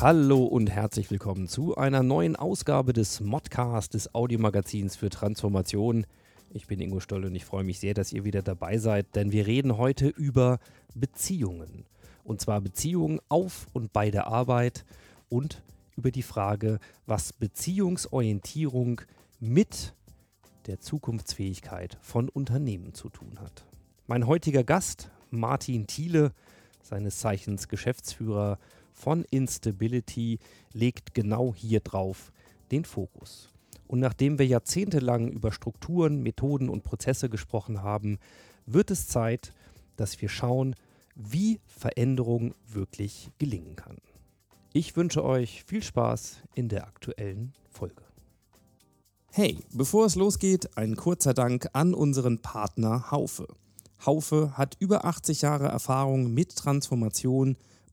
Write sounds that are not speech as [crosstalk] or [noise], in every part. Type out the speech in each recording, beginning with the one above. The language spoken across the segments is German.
Hallo und herzlich willkommen zu einer neuen Ausgabe des Modcast, des Audiomagazins für Transformation. Ich bin Ingo Stoll und ich freue mich sehr, dass ihr wieder dabei seid, denn wir reden heute über Beziehungen. Und zwar Beziehungen auf und bei der Arbeit und über die Frage, was Beziehungsorientierung mit der Zukunftsfähigkeit von Unternehmen zu tun hat. Mein heutiger Gast, Martin Thiele, seines Zeichens Geschäftsführer von Instability, legt genau hier drauf den Fokus. Und nachdem wir jahrzehntelang über Strukturen, Methoden und Prozesse gesprochen haben, wird es Zeit, dass wir schauen, wie Veränderung wirklich gelingen kann. Ich wünsche euch viel Spaß in der aktuellen Folge. Hey, bevor es losgeht, ein kurzer Dank an unseren Partner Haufe. Haufe hat über 80 Jahre Erfahrung mit Transformation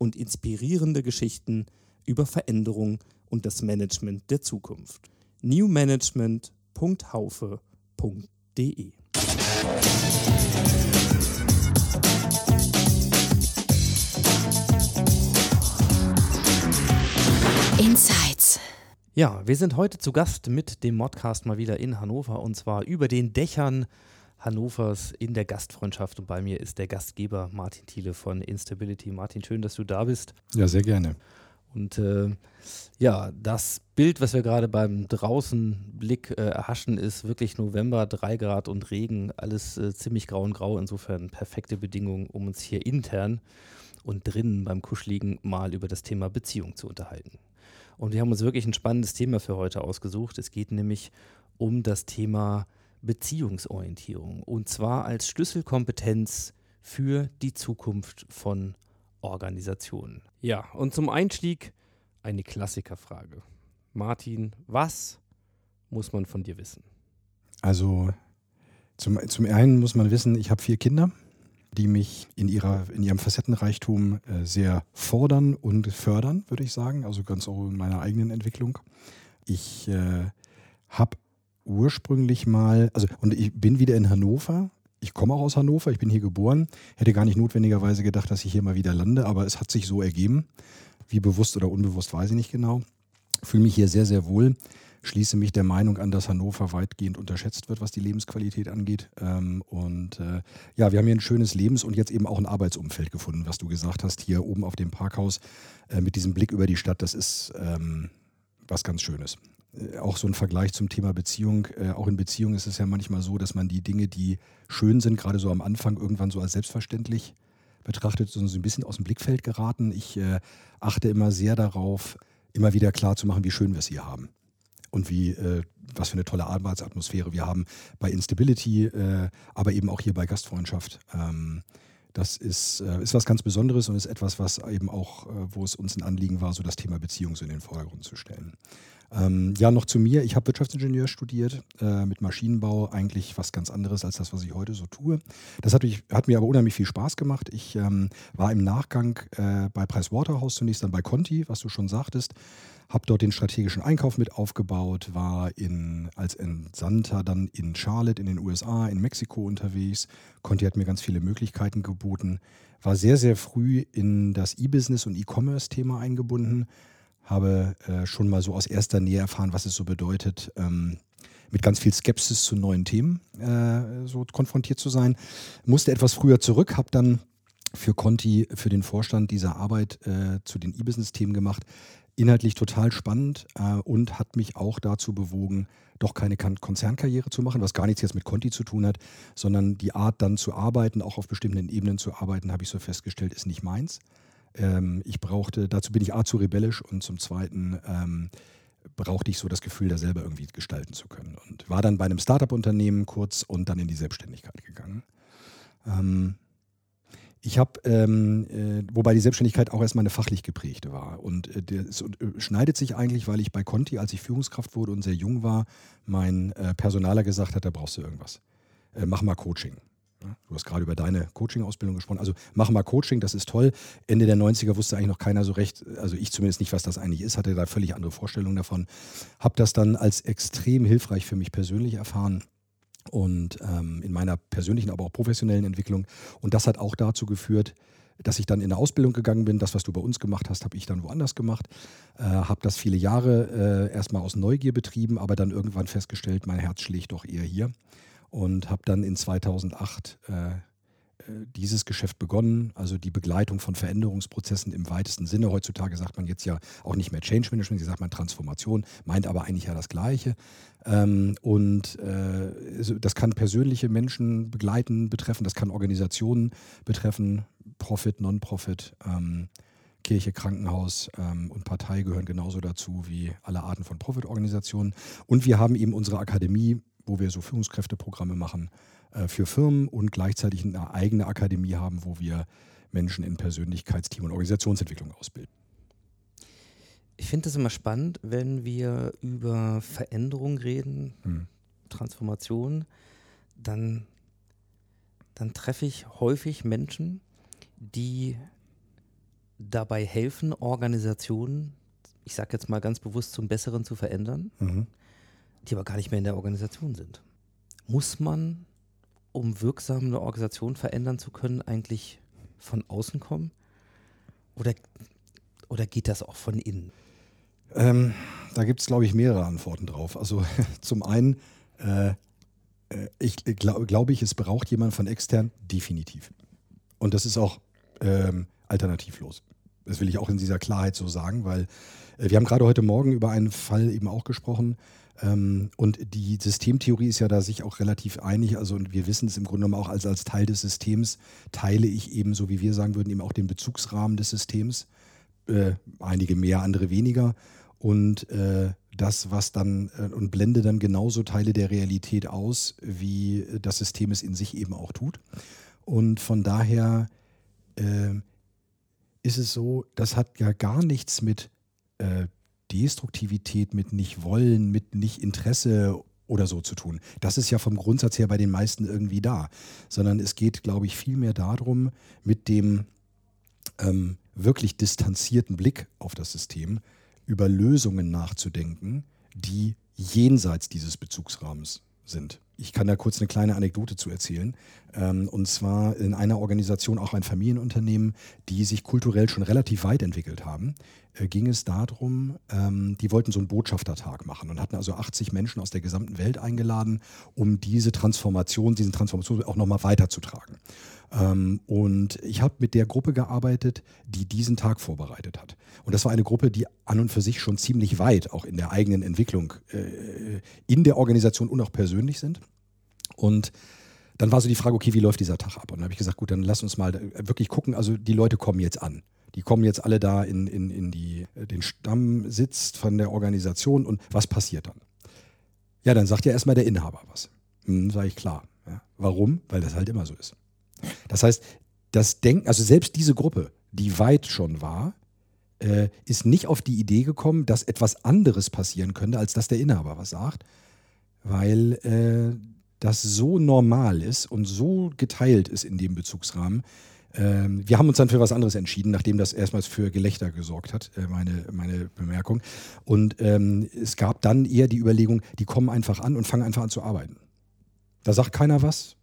und inspirierende Geschichten über Veränderung und das Management der Zukunft. newmanagement.haufe.de Insights. Ja, wir sind heute zu Gast mit dem Modcast mal wieder in Hannover und zwar über den Dächern Hannovers in der Gastfreundschaft. Und bei mir ist der Gastgeber Martin Thiele von Instability. Martin, schön, dass du da bist. Ja, sehr gerne. Und äh, ja, das Bild, was wir gerade beim Draußenblick äh, erhaschen, ist wirklich November, 3 Grad und Regen, alles äh, ziemlich grau und grau. Insofern perfekte Bedingungen, um uns hier intern und drinnen beim Kuschliegen mal über das Thema Beziehung zu unterhalten. Und wir haben uns wirklich ein spannendes Thema für heute ausgesucht. Es geht nämlich um das Thema Beziehungsorientierung und zwar als Schlüsselkompetenz für die Zukunft von Organisationen. Ja, und zum Einstieg eine Klassikerfrage. Martin, was muss man von dir wissen? Also zum, zum einen muss man wissen, ich habe vier Kinder, die mich in, ihrer, in ihrem Facettenreichtum äh, sehr fordern und fördern, würde ich sagen. Also ganz auch in meiner eigenen Entwicklung. Ich äh, habe ursprünglich mal, also und ich bin wieder in Hannover. Ich komme auch aus Hannover, ich bin hier geboren. Hätte gar nicht notwendigerweise gedacht, dass ich hier mal wieder lande, aber es hat sich so ergeben. Wie bewusst oder unbewusst, weiß ich nicht genau. Fühle mich hier sehr, sehr wohl. Schließe mich der Meinung an, dass Hannover weitgehend unterschätzt wird, was die Lebensqualität angeht. Ähm, und äh, ja, wir haben hier ein schönes Lebens- und jetzt eben auch ein Arbeitsumfeld gefunden, was du gesagt hast, hier oben auf dem Parkhaus äh, mit diesem Blick über die Stadt. Das ist ähm, was ganz Schönes auch so ein Vergleich zum Thema Beziehung. Äh, auch in Beziehung ist es ja manchmal so, dass man die Dinge, die schön sind, gerade so am Anfang irgendwann so als selbstverständlich betrachtet, so ein bisschen aus dem Blickfeld geraten. Ich äh, achte immer sehr darauf, immer wieder klar zu machen, wie schön wir es hier haben. Und wie, äh, was für eine tolle Arbeitsatmosphäre wir haben bei Instability, äh, aber eben auch hier bei Gastfreundschaft. Ähm, das ist, äh, ist was ganz Besonderes und ist etwas, was eben auch, äh, wo es uns ein Anliegen war, so das Thema Beziehung so in den Vordergrund zu stellen. Ähm, ja, noch zu mir. Ich habe Wirtschaftsingenieur studiert äh, mit Maschinenbau, eigentlich was ganz anderes als das, was ich heute so tue. Das hat, mich, hat mir aber unheimlich viel Spaß gemacht. Ich ähm, war im Nachgang äh, bei Pricewaterhouse zunächst dann bei Conti, was du schon sagtest. Habe dort den strategischen Einkauf mit aufgebaut, war in, als Entsandter dann in Charlotte in den USA, in Mexiko unterwegs. Conti hat mir ganz viele Möglichkeiten geboten. War sehr, sehr früh in das E-Business und E-Commerce-Thema eingebunden habe äh, schon mal so aus erster Nähe erfahren, was es so bedeutet, ähm, mit ganz viel Skepsis zu neuen Themen äh, so konfrontiert zu sein. Musste etwas früher zurück, habe dann für Conti, für den Vorstand dieser Arbeit äh, zu den E-Business-Themen gemacht. inhaltlich total spannend äh, und hat mich auch dazu bewogen, doch keine Kon Konzernkarriere zu machen, was gar nichts jetzt mit Conti zu tun hat, sondern die Art dann zu arbeiten, auch auf bestimmten Ebenen zu arbeiten, habe ich so festgestellt, ist nicht meins. Ähm, ich brauchte, dazu bin ich A zu rebellisch und zum Zweiten ähm, brauchte ich so das Gefühl, da selber irgendwie gestalten zu können. Und war dann bei einem Startup-Unternehmen kurz und dann in die Selbstständigkeit gegangen. Ähm, ich habe, ähm, äh, wobei die Selbstständigkeit auch erstmal eine fachlich geprägte war. Und äh, das äh, schneidet sich eigentlich, weil ich bei Conti, als ich Führungskraft wurde und sehr jung war, mein äh, Personaler gesagt hat, da brauchst du irgendwas. Äh, mach mal Coaching. Ja, du hast gerade über deine Coaching-Ausbildung gesprochen. Also mach mal Coaching, das ist toll. Ende der 90er wusste eigentlich noch keiner so recht, also ich zumindest nicht, was das eigentlich ist, hatte da völlig andere Vorstellungen davon. Habe das dann als extrem hilfreich für mich persönlich erfahren und ähm, in meiner persönlichen, aber auch professionellen Entwicklung. Und das hat auch dazu geführt, dass ich dann in der Ausbildung gegangen bin. Das, was du bei uns gemacht hast, habe ich dann woanders gemacht. Äh, habe das viele Jahre äh, erstmal aus Neugier betrieben, aber dann irgendwann festgestellt, mein Herz schlägt doch eher hier. Und habe dann in 2008 äh, äh, dieses Geschäft begonnen, also die Begleitung von Veränderungsprozessen im weitesten Sinne. Heutzutage sagt man jetzt ja auch nicht mehr Change Management, sie sagt man Transformation, meint aber eigentlich ja das Gleiche. Ähm, und äh, das kann persönliche Menschen begleiten, betreffen, das kann Organisationen betreffen, Profit, Non-Profit. Ähm, Kirche, Krankenhaus ähm, und Partei gehören genauso dazu wie alle Arten von Profit-Organisationen. Und wir haben eben unsere Akademie, wo wir so Führungskräfteprogramme machen, äh, für Firmen und gleichzeitig eine eigene Akademie haben, wo wir Menschen in Persönlichkeitsteam und Organisationsentwicklung ausbilden. Ich finde es immer spannend, wenn wir über Veränderung reden, hm. Transformation, dann, dann treffe ich häufig Menschen, die dabei helfen, Organisationen, ich sage jetzt mal ganz bewusst, zum Besseren zu verändern, mhm. Die aber gar nicht mehr in der Organisation sind. Muss man um wirksam eine Organisation verändern zu können, eigentlich von außen kommen? Oder, oder geht das auch von innen? Ähm, da gibt es, glaube ich, mehrere Antworten drauf. Also [laughs] zum einen, äh, äh ich glaube, glaub ich, es braucht jemand von extern, definitiv. Und das ist auch ähm, alternativlos. Das will ich auch in dieser Klarheit so sagen, weil äh, wir haben gerade heute Morgen über einen Fall eben auch gesprochen, ähm, und die Systemtheorie ist ja da sich auch relativ einig. Also, und wir wissen es im Grunde genommen auch als, als Teil des Systems, teile ich eben, so wie wir sagen würden, eben auch den Bezugsrahmen des Systems. Äh, einige mehr, andere weniger. Und äh, das, was dann äh, und blende dann genauso Teile der Realität aus, wie das System es in sich eben auch tut. Und von daher äh, ist es so, das hat ja gar nichts mit äh, Destruktivität, mit nicht wollen, mit nicht Interesse oder so zu tun. Das ist ja vom Grundsatz her bei den meisten irgendwie da. Sondern es geht, glaube ich, vielmehr darum, mit dem ähm, wirklich distanzierten Blick auf das System über Lösungen nachzudenken, die jenseits dieses Bezugsrahmens sind. Ich kann da kurz eine kleine Anekdote zu erzählen. Ähm, und zwar in einer Organisation, auch ein Familienunternehmen, die sich kulturell schon relativ weit entwickelt haben, äh, ging es darum, ähm, die wollten so einen Botschaftertag machen und hatten also 80 Menschen aus der gesamten Welt eingeladen, um diese Transformation, diesen Transformation auch nochmal weiterzutragen. Ähm, und ich habe mit der Gruppe gearbeitet, die diesen Tag vorbereitet hat. Und das war eine Gruppe, die an und für sich schon ziemlich weit auch in der eigenen Entwicklung äh, in der Organisation und auch persönlich sind. Und dann war so die Frage, okay, wie läuft dieser Tag ab? Und dann habe ich gesagt, gut, dann lass uns mal wirklich gucken. Also die Leute kommen jetzt an. Die kommen jetzt alle da in, in, in die, den Stammsitz von der Organisation und was passiert dann? Ja, dann sagt ja erstmal der Inhaber was. Hm, sage ich klar. Ja. Warum? Weil das halt immer so ist. Das heißt, das Denken, also selbst diese Gruppe, die weit schon war, äh, ist nicht auf die Idee gekommen, dass etwas anderes passieren könnte, als dass der Inhaber was sagt, weil äh, das so normal ist und so geteilt ist in dem Bezugsrahmen. Ähm, wir haben uns dann für was anderes entschieden, nachdem das erstmals für Gelächter gesorgt hat, äh, meine, meine Bemerkung. Und ähm, es gab dann eher die Überlegung, die kommen einfach an und fangen einfach an zu arbeiten. Da sagt keiner was,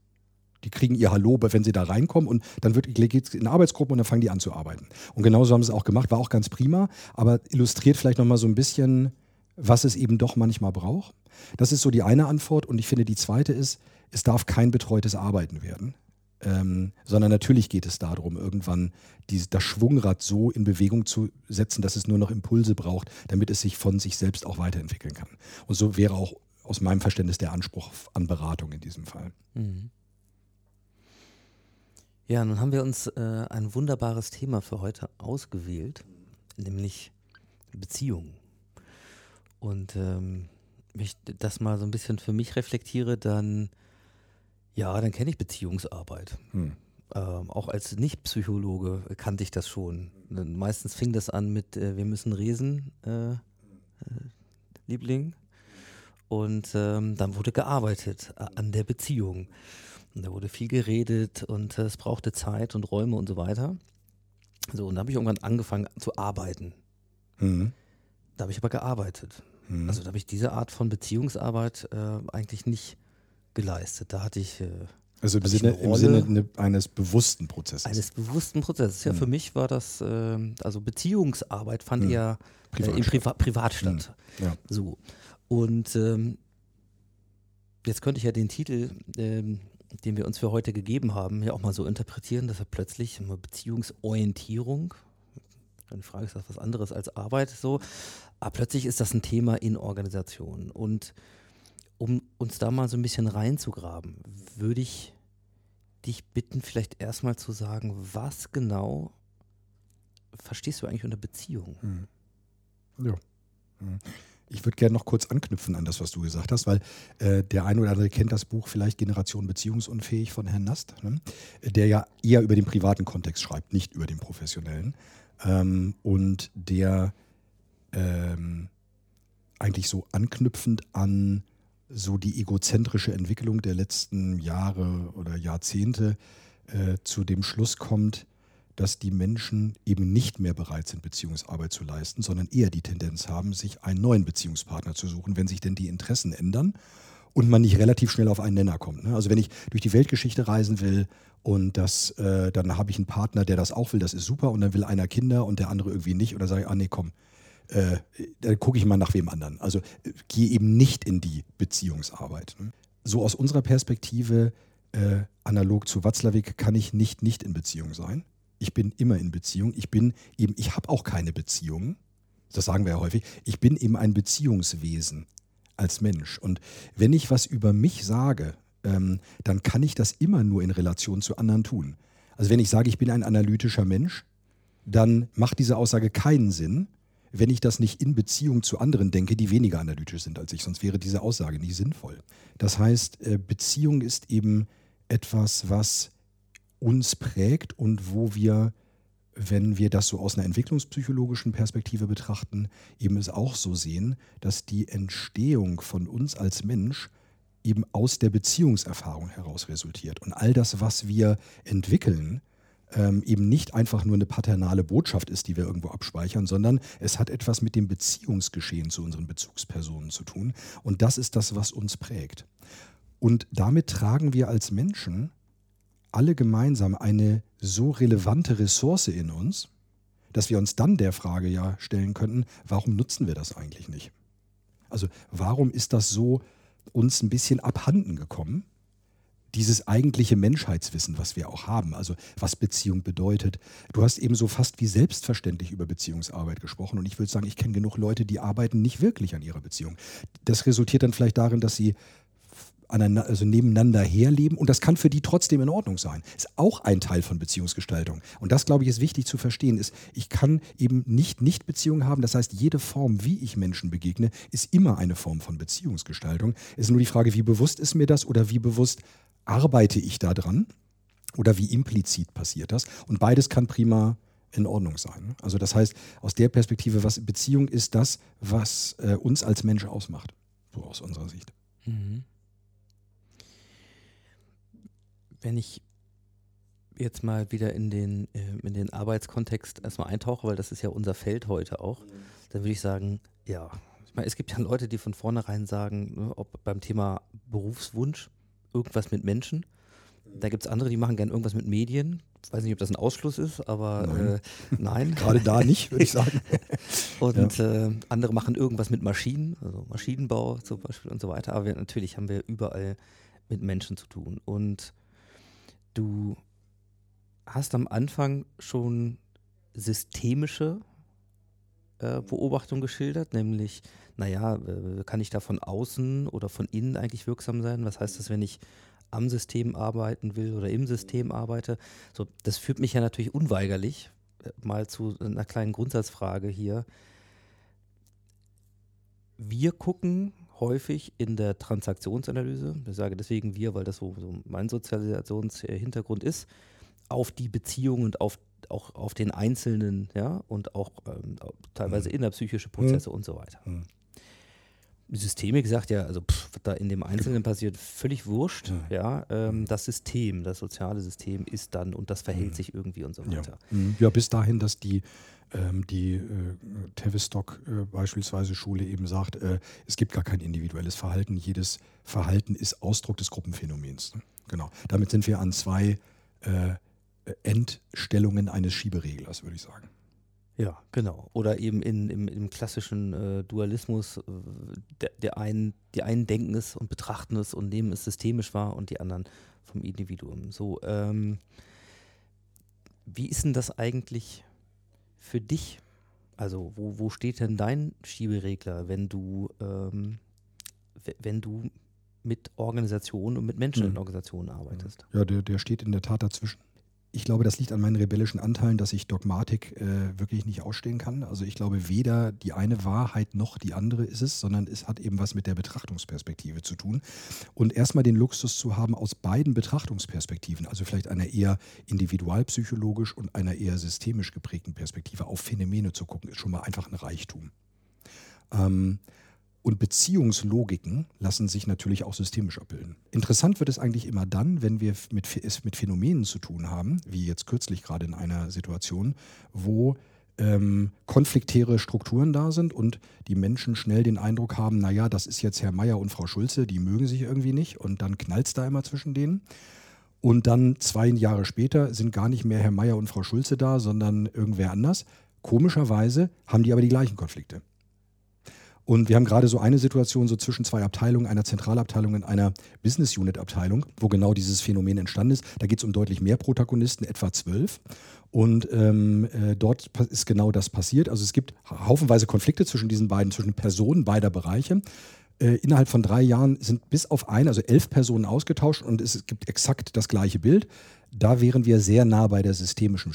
die kriegen ihr Hallo, wenn sie da reinkommen und dann geht es in Arbeitsgruppen und dann fangen die an zu arbeiten. Und genauso haben sie es auch gemacht, war auch ganz prima, aber illustriert vielleicht nochmal so ein bisschen, was es eben doch manchmal braucht. Das ist so die eine Antwort und ich finde die zweite ist, es darf kein betreutes Arbeiten werden. Ähm, sondern natürlich geht es darum, irgendwann die, das Schwungrad so in Bewegung zu setzen, dass es nur noch Impulse braucht, damit es sich von sich selbst auch weiterentwickeln kann. Und so wäre auch aus meinem Verständnis der Anspruch an Beratung in diesem Fall. Mhm. Ja, nun haben wir uns äh, ein wunderbares Thema für heute ausgewählt, nämlich Beziehungen. Und ähm, wenn ich das mal so ein bisschen für mich reflektiere, dann ja, dann kenne ich Beziehungsarbeit. Hm. Ähm, auch als Nicht-Psychologe kannte ich das schon. Meistens fing das an mit, äh, wir müssen resen, äh, äh, Liebling. Und ähm, dann wurde gearbeitet äh, an der Beziehung. Und da wurde viel geredet und äh, es brauchte Zeit und Räume und so weiter. So, und da habe ich irgendwann angefangen zu arbeiten. Mhm. Da habe ich aber gearbeitet. Mhm. Also da habe ich diese Art von Beziehungsarbeit äh, eigentlich nicht geleistet. Da hatte ich äh, Also im Sinne, im? Sinne ne- eines bewussten Prozesses. eines bewussten Prozesses. Ja, Mhm. für mich war das, ähm, also Beziehungsarbeit fand Mhm. äh, Privat im statt. Priva Privat statt. ja. So. Und ähm, jetzt könnte ich ja den Titel, ähm, den wir uns für heute gegeben haben, ja auch mal so interpretieren, dass er plötzlich immer Beziehungsorientierung, die Frage ist das was anderes als Arbeit, so, aber plötzlich ist das ein Thema in Organisationen. Und um uns da mal so ein bisschen reinzugraben, würde ich dich bitten, vielleicht erstmal zu sagen, was genau verstehst du eigentlich unter Beziehung? Ja. Mhm. Ich würde gerne noch kurz anknüpfen an das, was du gesagt hast, weil äh, der eine oder andere kennt das Buch vielleicht Generation Beziehungsunfähig von Herrn Nast, ne? der ja eher über den privaten Kontext schreibt, nicht über den professionellen. Ähm, und der ähm, eigentlich so anknüpfend an so die egozentrische Entwicklung der letzten Jahre oder Jahrzehnte äh, zu dem Schluss kommt, dass die Menschen eben nicht mehr bereit sind, Beziehungsarbeit zu leisten, sondern eher die Tendenz haben, sich einen neuen Beziehungspartner zu suchen, wenn sich denn die Interessen ändern und man nicht relativ schnell auf einen Nenner kommt. Ne? Also wenn ich durch die Weltgeschichte reisen will und das, äh, dann habe ich einen Partner, der das auch will, das ist super, und dann will einer Kinder und der andere irgendwie nicht, oder sage ich, ah nee, komm, äh, dann gucke ich mal nach wem anderen. Also äh, gehe eben nicht in die Beziehungsarbeit. Ne? So aus unserer Perspektive, äh, analog zu Watzlawick, kann ich nicht nicht in Beziehung sein. Ich bin immer in Beziehung. Ich bin eben, ich habe auch keine Beziehungen. Das sagen wir ja häufig. Ich bin eben ein Beziehungswesen als Mensch. Und wenn ich was über mich sage, ähm, dann kann ich das immer nur in Relation zu anderen tun. Also wenn ich sage, ich bin ein analytischer Mensch, dann macht diese Aussage keinen Sinn, wenn ich das nicht in Beziehung zu anderen denke, die weniger analytisch sind als ich. Sonst wäre diese Aussage nicht sinnvoll. Das heißt, äh, Beziehung ist eben etwas, was uns prägt und wo wir, wenn wir das so aus einer entwicklungspsychologischen Perspektive betrachten, eben es auch so sehen, dass die Entstehung von uns als Mensch eben aus der Beziehungserfahrung heraus resultiert. Und all das, was wir entwickeln, ähm, eben nicht einfach nur eine paternale Botschaft ist, die wir irgendwo abspeichern, sondern es hat etwas mit dem Beziehungsgeschehen zu unseren Bezugspersonen zu tun. Und das ist das, was uns prägt. Und damit tragen wir als Menschen alle gemeinsam eine so relevante Ressource in uns, dass wir uns dann der Frage ja stellen könnten, warum nutzen wir das eigentlich nicht? Also warum ist das so uns ein bisschen abhanden gekommen? Dieses eigentliche Menschheitswissen, was wir auch haben, also was Beziehung bedeutet. Du hast eben so fast wie selbstverständlich über Beziehungsarbeit gesprochen und ich würde sagen, ich kenne genug Leute, die arbeiten nicht wirklich an ihrer Beziehung. Das resultiert dann vielleicht darin, dass sie also nebeneinander herleben und das kann für die trotzdem in Ordnung sein. Ist auch ein Teil von Beziehungsgestaltung. Und das, glaube ich, ist wichtig zu verstehen, ist, ich kann eben nicht Nicht-Beziehungen haben. Das heißt, jede Form, wie ich Menschen begegne, ist immer eine Form von Beziehungsgestaltung. Es ist nur die Frage, wie bewusst ist mir das oder wie bewusst arbeite ich da dran oder wie implizit passiert das. Und beides kann prima in Ordnung sein. Also das heißt, aus der Perspektive, was Beziehung ist das, was äh, uns als Mensch ausmacht. So aus unserer Sicht. Mhm. Wenn ich jetzt mal wieder in den, äh, in den Arbeitskontext erstmal eintauche, weil das ist ja unser Feld heute auch, dann würde ich sagen, ja, ich meine, es gibt ja Leute, die von vornherein sagen, ne, ob beim Thema Berufswunsch, irgendwas mit Menschen. Da gibt es andere, die machen gerne irgendwas mit Medien. Ich weiß nicht, ob das ein Ausschluss ist, aber Nein. äh, [laughs] nein. Gerade da nicht, würde ich sagen. [laughs] Und äh, andere machen irgendwas mit Maschinen, also Maschinenbau zum Beispiel und so weiter. Aber wir, natürlich haben wir überall mit Menschen zu tun. Und Du hast am Anfang schon systemische äh, Beobachtung geschildert, nämlich, naja, äh, kann ich da von außen oder von innen eigentlich wirksam sein? Was heißt das, wenn ich am System arbeiten will oder im System arbeite? So, das führt mich ja natürlich unweigerlich äh, mal zu einer kleinen Grundsatzfrage hier. Wir gucken häufig in der Transaktionsanalyse, ich sage deswegen wir, weil das so, so mein Sozialisationshintergrund ist, auf die Beziehungen und auf auch auf den Einzelnen, ja, und auch ähm, teilweise innerpsychische Prozesse mhm. und so weiter. Mhm. Systemik sagt ja, also pff, was da in dem Einzelnen passiert, völlig wurscht. Ja, ähm, das System, das soziale System ist dann und das verhält mhm. sich irgendwie und so weiter. Ja, mhm. ja bis dahin, dass die, die äh, Tavistock äh, beispielsweise Schule eben sagt, äh, es gibt gar kein individuelles Verhalten, jedes Verhalten ist Ausdruck des Gruppenphänomens. Ne? Genau. Damit sind wir an zwei Endstellungen eines Schiebereglers, würde ich sagen. Ja, genau. Oder eben in, im, im klassischen äh, Dualismus, äh, der, der einen, die einen denken es und betrachten es und nehmen es systemisch wahr und die anderen vom Individuum. So, ähm, wie ist denn das eigentlich für dich? Also, wo, wo steht denn dein Schieberegler, wenn du, ähm, wenn du mit Organisationen und mit Menschen in hm. Organisationen arbeitest? Ja, der, der steht in der Tat dazwischen ich glaube, das liegt an meinen rebellischen Anteilen, dass ich Dogmatik äh, wirklich nicht ausstehen kann. Also ich glaube, weder die eine Wahrheit noch die andere ist es, sondern es hat eben was mit der Betrachtungsperspektive zu tun. Und erstmal den Luxus zu haben, aus beiden Betrachtungsperspektiven, also vielleicht einer eher individualpsychologisch und einer eher systemisch geprägten Perspektive auf Phänomene zu gucken, ist schon mal einfach ein Reichtum. Ähm, und Beziehungslogiken lassen sich natürlich auch systemisch abbilden. Interessant wird es eigentlich immer dann, wenn wir mit, es mit Phänomenen zu tun haben, wie jetzt kürzlich gerade in einer Situation, wo ähm, konfliktäre Strukturen da sind und die Menschen schnell den Eindruck haben, naja, das ist jetzt Herr Meier und Frau Schulze, die mögen sich irgendwie nicht und dann knallt es da immer zwischen denen. Und dann zwei Jahre später sind gar nicht mehr Herr Meier und Frau Schulze da, sondern irgendwer anders. Komischerweise haben die aber die gleichen Konflikte. Und wir haben gerade so eine Situation so zwischen zwei Abteilungen, einer Zentralabteilung und einer Business Unit Abteilung, wo genau dieses Phänomen entstanden ist. Da geht es um deutlich mehr Protagonisten, etwa zwölf. Und ähm, äh, dort ist genau das passiert. Also es gibt haufenweise Konflikte zwischen diesen beiden, zwischen Personen beider Bereiche. Äh, innerhalb von drei Jahren sind bis auf ein, also elf Personen ausgetauscht und es gibt exakt das gleiche Bild. Da wären wir sehr nah bei der systemischen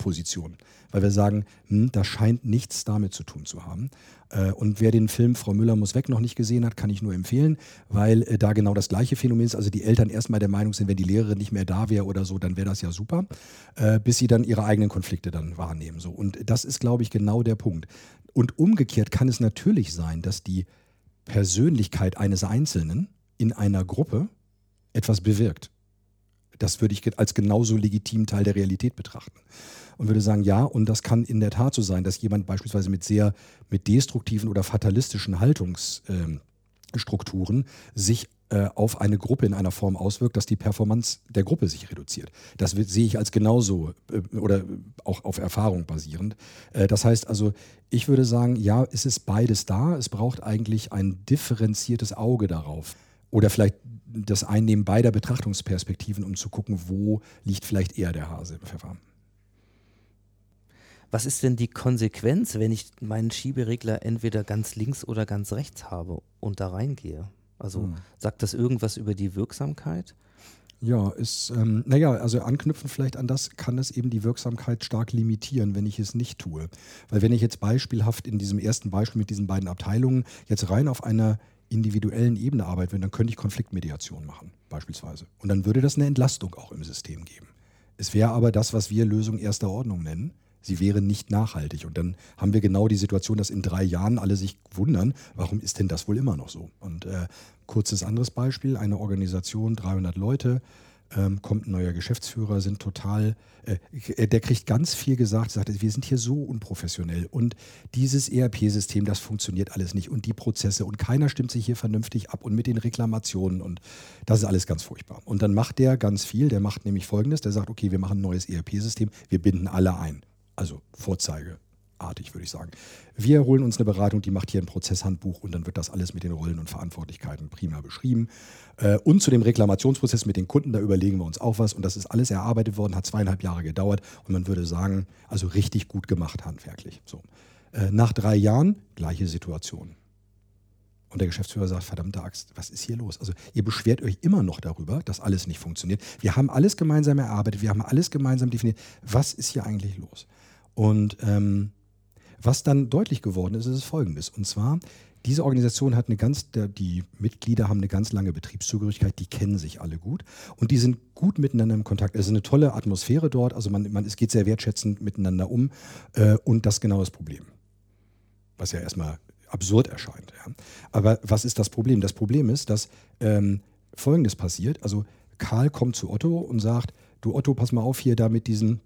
Schiebereglerposition, weil wir sagen, hm, da scheint nichts damit zu tun zu haben. Äh, und wer den Film Frau Müller muss weg noch nicht gesehen hat, kann ich nur empfehlen, weil äh, da genau das gleiche Phänomen ist. Also die Eltern erstmal der Meinung sind, wenn die Lehrerin nicht mehr da wäre oder so, dann wäre das ja super, äh, bis sie dann ihre eigenen Konflikte dann wahrnehmen. So. Und das ist, glaube ich, genau der Punkt. Und umgekehrt kann es natürlich sein, dass die Persönlichkeit eines Einzelnen in einer Gruppe etwas bewirkt. Das würde ich als genauso legitim Teil der Realität betrachten und würde sagen, ja, und das kann in der Tat so sein, dass jemand beispielsweise mit sehr, mit destruktiven oder fatalistischen Haltungsstrukturen sich äh, auf eine Gruppe in einer Form auswirkt, dass die Performance der Gruppe sich reduziert. Das sehe ich als genauso äh, oder auch auf Erfahrung basierend. Äh, das heißt also, ich würde sagen, ja, es ist beides da. Es braucht eigentlich ein differenziertes Auge darauf. Oder vielleicht das Einnehmen beider Betrachtungsperspektiven, um zu gucken, wo liegt vielleicht eher der Hase im Pfeffer. Was ist denn die Konsequenz, wenn ich meinen Schieberegler entweder ganz links oder ganz rechts habe und da reingehe? Also hm. sagt das irgendwas über die Wirksamkeit? Ja, ist, ähm, naja, also anknüpfen vielleicht an das, kann es eben die Wirksamkeit stark limitieren, wenn ich es nicht tue. Weil wenn ich jetzt beispielhaft in diesem ersten Beispiel mit diesen beiden Abteilungen jetzt rein auf einer individuellen Ebene arbeiten würde, dann könnte ich Konfliktmediation machen, beispielsweise. Und dann würde das eine Entlastung auch im System geben. Es wäre aber das, was wir Lösung erster Ordnung nennen sie wäre nicht nachhaltig. Und dann haben wir genau die Situation, dass in drei Jahren alle sich wundern, warum ist denn das wohl immer noch so? Und äh, kurzes anderes Beispiel, eine Organisation, 300 Leute, ähm, kommt ein neuer Geschäftsführer, sind total, äh, der kriegt ganz viel gesagt, sagt, wir sind hier so unprofessionell und dieses ERP-System, das funktioniert alles nicht und die Prozesse und keiner stimmt sich hier vernünftig ab und mit den Reklamationen und das ist alles ganz furchtbar. Und dann macht der ganz viel, der macht nämlich folgendes, der sagt, okay, wir machen ein neues ERP-System, wir binden alle ein also Vorzeige artig, würde ich sagen. Wir holen uns eine Beratung, die macht hier ein Prozesshandbuch und dann wird das alles mit den Rollen und Verantwortlichkeiten prima beschrieben. Äh, und zu dem Reklamationsprozess mit den Kunden, da überlegen wir uns auch was und das ist alles erarbeitet worden, hat zweieinhalb Jahre gedauert und man würde sagen, also richtig gut gemacht handwerklich. So. Äh, nach drei Jahren gleiche Situation. Und der Geschäftsführer sagt, verdammte Axt, was ist hier los? Also ihr beschwert euch immer noch darüber, dass alles nicht funktioniert. Wir haben alles gemeinsam erarbeitet, wir haben alles gemeinsam definiert. Was ist hier eigentlich los? Und ähm, was dann deutlich geworden ist, ist folgendes. Und zwar, diese Organisation hat eine ganz, die Mitglieder haben eine ganz lange Betriebszugehörigkeit, die kennen sich alle gut und die sind gut miteinander im Kontakt. Es ist eine tolle Atmosphäre dort, also man, man, es geht sehr wertschätzend miteinander um äh, und das genau das Problem. Was ja erstmal absurd erscheint. Ja. Aber was ist das Problem? Das Problem ist, dass ähm, Folgendes passiert. Also Karl kommt zu Otto und sagt, du Otto, pass mal auf hier da mit diesen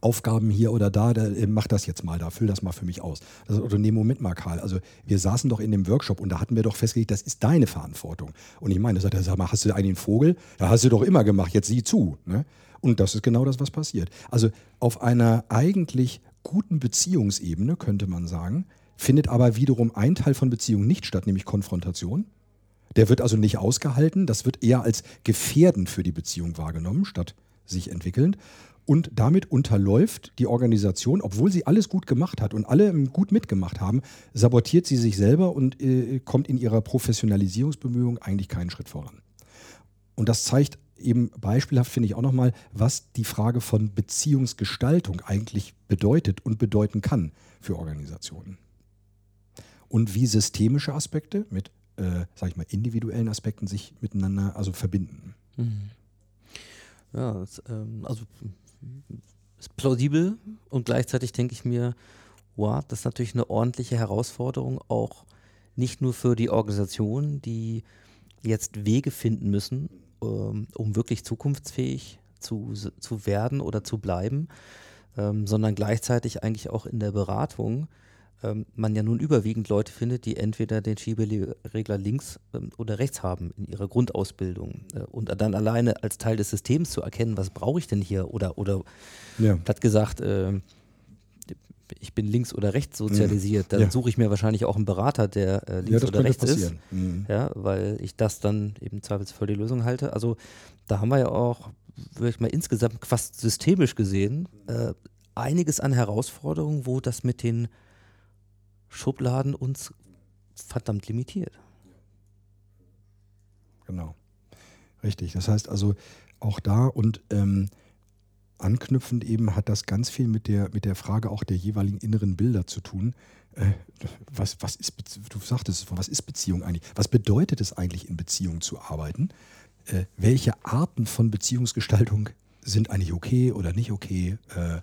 Aufgaben hier oder da, da äh, mach das jetzt mal da, füll das mal für mich aus. Also, oder nee, Moment mal, Karl, also wir saßen doch in dem Workshop und da hatten wir doch festgelegt, das ist deine Verantwortung. Und ich meine, da sagt er, sag mal, hast du einen Vogel? Ja, hast du doch immer gemacht, jetzt sieh zu. Ne? Und das ist genau das, was passiert. Also auf einer eigentlich guten Beziehungsebene, könnte man sagen, findet aber wiederum ein Teil von Beziehung nicht statt, nämlich Konfrontation. Der wird also nicht ausgehalten, das wird eher als gefährdend für die Beziehung wahrgenommen, statt sich entwickelnd. Und damit unterläuft die Organisation, obwohl sie alles gut gemacht hat und alle gut mitgemacht haben, sabotiert sie sich selber und äh, kommt in ihrer Professionalisierungsbemühung eigentlich keinen Schritt voran. Und das zeigt eben beispielhaft, finde ich auch nochmal, was die Frage von Beziehungsgestaltung eigentlich bedeutet und bedeuten kann für Organisationen und wie systemische Aspekte mit, äh, sag ich mal, individuellen Aspekten sich miteinander also verbinden. Mhm. Ja, das, ähm, also ist plausibel und gleichzeitig denke ich mir, wow, das ist natürlich eine ordentliche Herausforderung, auch nicht nur für die Organisation, die jetzt Wege finden müssen, ähm, um wirklich zukunftsfähig zu, zu werden oder zu bleiben, ähm, sondern gleichzeitig eigentlich auch in der Beratung ähm, man ja nun überwiegend Leute findet, die entweder den Schieberegler links ähm, oder rechts haben in ihrer Grundausbildung. Äh, und dann alleine als Teil des Systems zu erkennen, was brauche ich denn hier? Oder, oder ja. hat gesagt, äh, ich bin links oder rechts sozialisiert, dann ja. suche ich mir wahrscheinlich auch einen Berater, der äh, links ja, oder rechts ist. Mhm. Ja, weil ich das dann eben zweifelsvoll die Lösung halte. Also da haben wir ja auch, würde ich mal insgesamt fast systemisch gesehen, äh, einiges an Herausforderungen, wo das mit den Schubladen uns verdammt limitiert. Genau. Richtig. Das heißt also auch da und ähm, anknüpfend eben hat das ganz viel mit der, mit der Frage auch der jeweiligen inneren Bilder zu tun. Äh, was, was ist, du sagtest es, was ist Beziehung eigentlich? Was bedeutet es eigentlich, in Beziehung zu arbeiten? Äh, welche Arten von Beziehungsgestaltung sind eigentlich okay oder nicht okay? Äh,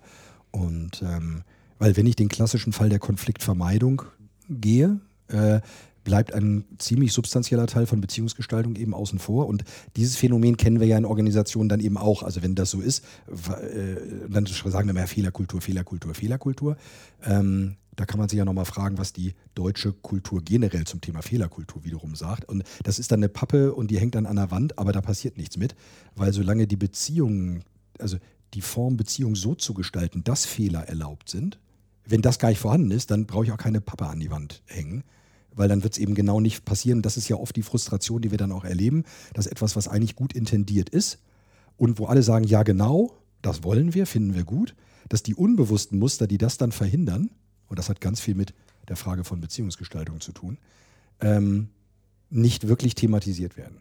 und ähm, weil wenn ich den klassischen Fall der Konfliktvermeidung gehe, äh, bleibt ein ziemlich substanzieller Teil von Beziehungsgestaltung eben außen vor. Und dieses Phänomen kennen wir ja in Organisationen dann eben auch. Also wenn das so ist, äh, dann sagen wir mal Fehlerkultur, Fehlerkultur, Fehlerkultur. Ähm, da kann man sich ja nochmal fragen, was die deutsche Kultur generell zum Thema Fehlerkultur wiederum sagt. Und das ist dann eine Pappe und die hängt dann an der Wand, aber da passiert nichts mit, weil solange die Beziehungen, also die Form Beziehung so zu gestalten, dass Fehler erlaubt sind, wenn das gar nicht vorhanden ist, dann brauche ich auch keine Pappe an die Wand hängen, weil dann wird es eben genau nicht passieren. Das ist ja oft die Frustration, die wir dann auch erleben, dass etwas, was eigentlich gut intendiert ist und wo alle sagen, ja genau, das wollen wir, finden wir gut, dass die unbewussten Muster, die das dann verhindern, und das hat ganz viel mit der Frage von Beziehungsgestaltung zu tun, ähm, nicht wirklich thematisiert werden.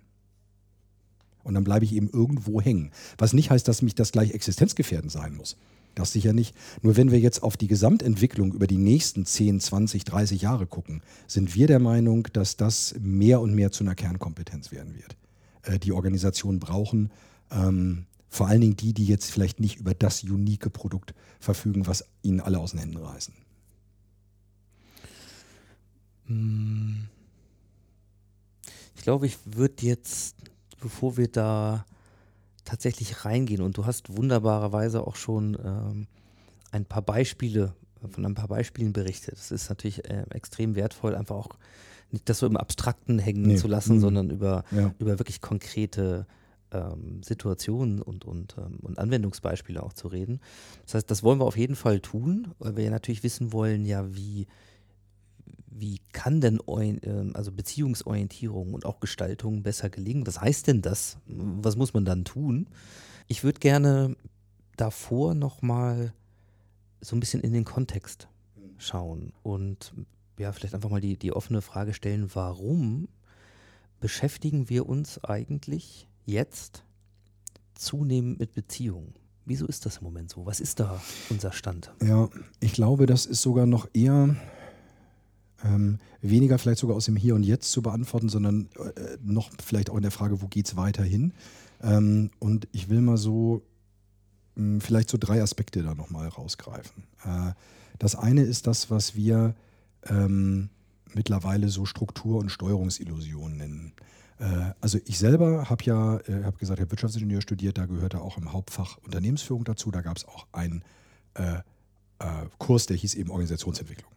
Und dann bleibe ich eben irgendwo hängen. Was nicht heißt, dass mich das gleich existenzgefährdend sein muss. Das sicher nicht. Nur wenn wir jetzt auf die Gesamtentwicklung über die nächsten 10, 20, 30 Jahre gucken, sind wir der Meinung, dass das mehr und mehr zu einer Kernkompetenz werden wird. Äh, die Organisationen brauchen ähm, vor allen Dingen die, die jetzt vielleicht nicht über das unique Produkt verfügen, was ihnen alle aus den Händen reißen. Hm. Ich glaube, ich würde jetzt, bevor wir da tatsächlich reingehen. Und du hast wunderbarerweise auch schon ähm, ein paar Beispiele, von ein paar Beispielen berichtet. Das ist natürlich äh, extrem wertvoll, einfach auch nicht das so im Abstrakten hängen nee. zu lassen, mhm. sondern über, ja. über wirklich konkrete ähm, Situationen und, und, ähm, und Anwendungsbeispiele auch zu reden. Das heißt, das wollen wir auf jeden Fall tun, weil wir ja natürlich wissen wollen, ja, wie, wie kann denn ähm, also Beziehungsorientierung und auch Gestaltung besser gelingen? Was heißt denn das? Was muss man dann tun? Ich würde gerne davor nochmal so ein bisschen in den Kontext schauen und ja, vielleicht einfach mal die, die offene Frage stellen, warum beschäftigen wir uns eigentlich jetzt zunehmend mit Beziehungen? Wieso ist das im Moment so? Was ist da unser Stand? Ja, ich glaube, das ist sogar noch eher ähm, weniger vielleicht sogar aus dem Hier und Jetzt zu beantworten, sondern äh, noch vielleicht auch in der Frage, wo geht es weiterhin? Ähm, und ich will mal so mh, hm, vielleicht so drei Aspekte da nochmal rausgreifen. Äh, das eine ist das, was wir ähm, mittlerweile so Struktur- und Steuerungsillusionen nennen. Äh, also ich selber habe ja, äh, habe gesagt, ich habe Wirtschaftsingenieur studiert, da gehörte auch im Hauptfach Unternehmensführung dazu. Da gab es auch einen äh, Kurs, der hieß eben Organisationsentwicklung.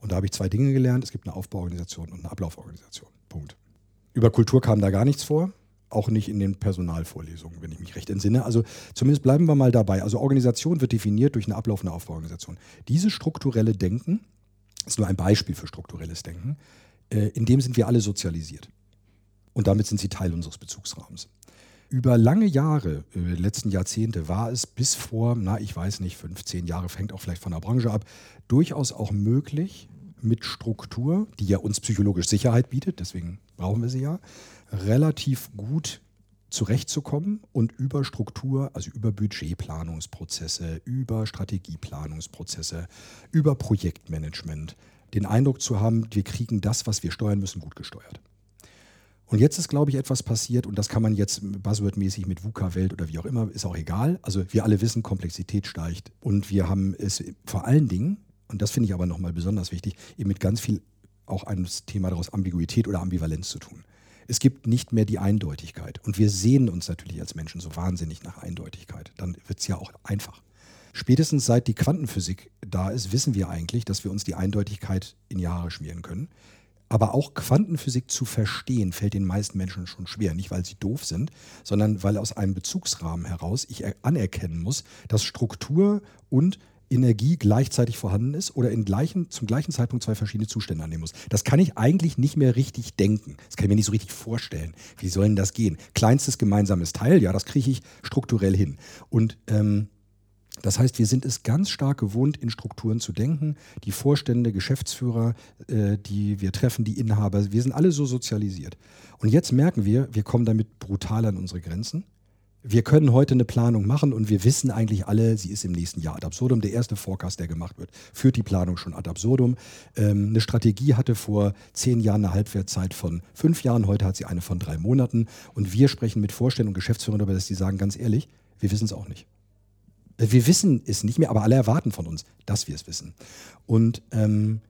Und da habe ich zwei Dinge gelernt. Es gibt eine Aufbauorganisation und eine Ablauforganisation. Punkt. Über Kultur kam da gar nichts vor. Auch nicht in den Personalvorlesungen, wenn ich mich recht entsinne. Also zumindest bleiben wir mal dabei. Also Organisation wird definiert durch eine ablaufende Aufbauorganisation. Dieses strukturelle Denken ist nur ein Beispiel für strukturelles Denken. Äh, in dem sind wir alle sozialisiert. Und damit sind sie Teil unseres Bezugsrahmens. Über lange Jahre, über die letzten Jahrzehnte, war es bis vor, na, ich weiß nicht, 15 Jahre, fängt auch vielleicht von der Branche ab, durchaus auch möglich, mit Struktur, die ja uns psychologisch Sicherheit bietet, deswegen brauchen wir sie ja, relativ gut zurechtzukommen und über Struktur, also über Budgetplanungsprozesse, über Strategieplanungsprozesse, über Projektmanagement, den Eindruck zu haben, wir kriegen das, was wir steuern müssen, gut gesteuert. Und jetzt ist, glaube ich, etwas passiert und das kann man jetzt buzzwordmäßig mit VUCA-Welt oder wie auch immer, ist auch egal. Also wir alle wissen, Komplexität steigt und wir haben es vor allen Dingen, und das finde ich aber nochmal besonders wichtig, eben mit ganz viel auch ein Thema daraus Ambiguität oder Ambivalenz zu tun. Es gibt nicht mehr die Eindeutigkeit. Und wir sehen uns natürlich als Menschen so wahnsinnig nach Eindeutigkeit. Dann wird es ja auch einfach. Spätestens seit die Quantenphysik da ist, wissen wir eigentlich, dass wir uns die Eindeutigkeit in die Haare schmieren können. Aber auch Quantenphysik zu verstehen, fällt den meisten Menschen schon schwer. Nicht, weil sie doof sind, sondern weil aus einem Bezugsrahmen heraus ich anerkennen muss, dass Struktur und Energie gleichzeitig vorhanden ist oder in gleichen, zum gleichen Zeitpunkt zwei verschiedene Zustände annehmen muss. Das kann ich eigentlich nicht mehr richtig denken. Das kann ich mir nicht so richtig vorstellen. Wie soll denn das gehen? Kleinstes gemeinsames Teil, ja, das kriege ich strukturell hin. Und ähm, das heißt, wir sind es ganz stark gewohnt, in Strukturen zu denken. Die Vorstände, Geschäftsführer, äh, die wir treffen, die Inhaber, wir sind alle so sozialisiert. Und jetzt merken wir, wir kommen damit brutal an unsere Grenzen wir können heute eine Planung machen und wir wissen eigentlich alle, sie ist im nächsten Jahr ad absurdum. Der erste Forecast, der gemacht wird, führt die Planung schon ad absurdum. Ähm, eine Strategie hatte vor zehn Jahren eine Halbwertzeit von fünf Jahren, heute hat sie eine von drei Monaten. Und wir sprechen mit Vorständen und Geschäftsführern darüber, dass die sagen, ganz ehrlich, wir wissen es auch nicht. Wir wissen es nicht mehr, aber alle erwarten von uns, dass wir es wissen. Und ähm,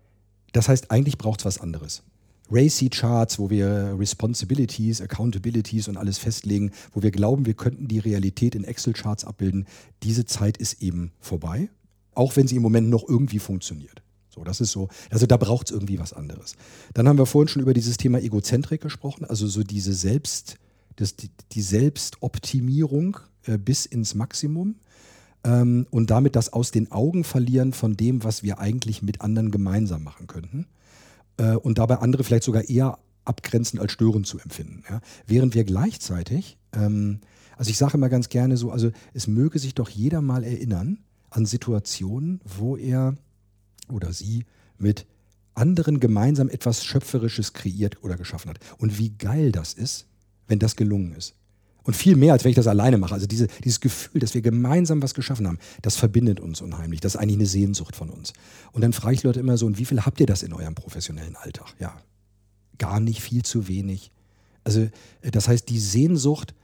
das heißt, eigentlich braucht es was anderes. Racy-Charts, wo wir Responsibilities, Accountabilities und alles festlegen, wo wir glauben, wir könnten die Realität in Excel-Charts abbilden. Diese Zeit ist eben vorbei, auch wenn sie im Moment noch irgendwie funktioniert. So, das ist so, also da braucht es irgendwie was anderes. Dann haben wir vorhin schon über dieses Thema Egozentrik gesprochen, also so diese Selbst, das, die, die Selbstoptimierung äh, bis ins Maximum ähm, und damit das aus den Augen verlieren von dem, was wir eigentlich mit anderen gemeinsam machen könnten äh, und dabei andere vielleicht sogar eher abgrenzend als störend zu empfinden. Ja? Während wir gleichzeitig, ähm, also ich sage immer ganz gerne so, also es möge sich doch jeder mal erinnern an Situationen, wo er oder sie mit anderen gemeinsam etwas Schöpferisches kreiert oder geschaffen hat. Und wie geil das ist, wenn das gelungen ist. Und viel mehr, als wenn ich das alleine mache. Also diese, dieses Gefühl, dass wir gemeinsam was geschaffen haben, das verbindet uns unheimlich. Das ist eigentlich eine Sehnsucht von uns. Und dann frage ich Leute immer so, und wie viel habt ihr das in eurem professionellen Alltag? Ja, gar nicht, viel zu wenig. Also äh, das heißt, die Sehnsucht,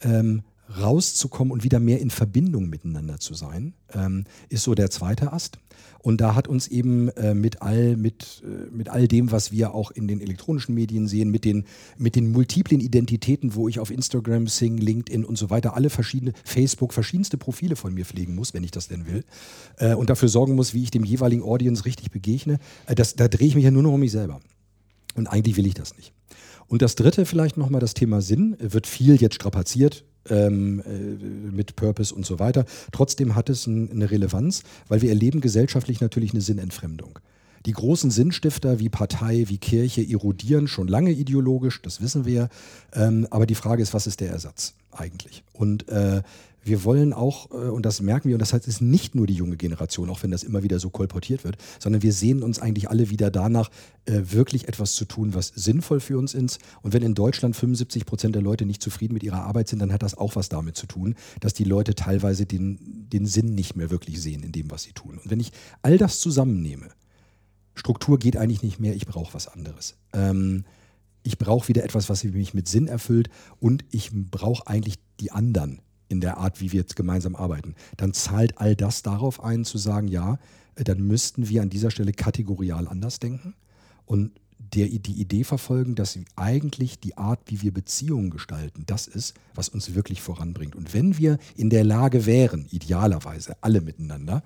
ähm, rauszukommen und wieder mehr in Verbindung miteinander zu sein, ähm, ist so der zweite Ast. Und da hat uns eben äh, mit, all, mit, äh, mit all dem, was wir auch in den elektronischen Medien sehen, mit den, mit den multiplen Identitäten, wo ich auf Instagram, Sing, LinkedIn und so weiter alle verschiedene, Facebook, verschiedenste Profile von mir pflegen muss, wenn ich das denn will, äh, und dafür sorgen muss, wie ich dem jeweiligen Audience richtig begegne, äh, das, da drehe ich mich ja nur noch um mich selber. Und eigentlich will ich das nicht. Und das dritte vielleicht nochmal das Thema Sinn. Wird viel jetzt strapaziert ähm, äh, mit Purpose und so weiter. Trotzdem hat es ein, eine Relevanz, weil wir erleben gesellschaftlich natürlich eine Sinnentfremdung. Die großen Sinnstifter wie Partei, wie Kirche erodieren schon lange ideologisch, das wissen wir. Ähm, aber die Frage ist, was ist der Ersatz eigentlich? Und äh, wir wollen auch, äh, und das merken wir, und das heißt, es ist nicht nur die junge Generation, auch wenn das immer wieder so kolportiert wird, sondern wir sehen uns eigentlich alle wieder danach, äh, wirklich etwas zu tun, was sinnvoll für uns ist. Und wenn in Deutschland 75 Prozent der Leute nicht zufrieden mit ihrer Arbeit sind, dann hat das auch was damit zu tun, dass die Leute teilweise den, den Sinn nicht mehr wirklich sehen in dem, was sie tun. Und wenn ich all das zusammennehme, Struktur geht eigentlich nicht mehr, ich brauche was anderes. Ähm, ich brauche wieder etwas, was mich mit Sinn erfüllt und ich brauche eigentlich die anderen in der Art, wie wir jetzt gemeinsam arbeiten. Dann zahlt all das darauf ein, zu sagen, ja, äh, dann müssten wir an dieser Stelle kategorial anders denken und der, die Idee verfolgen, dass eigentlich die Art, wie wir Beziehungen gestalten, das ist, was uns wirklich voranbringt. Und wenn wir in der Lage wären, idealerweise alle miteinander,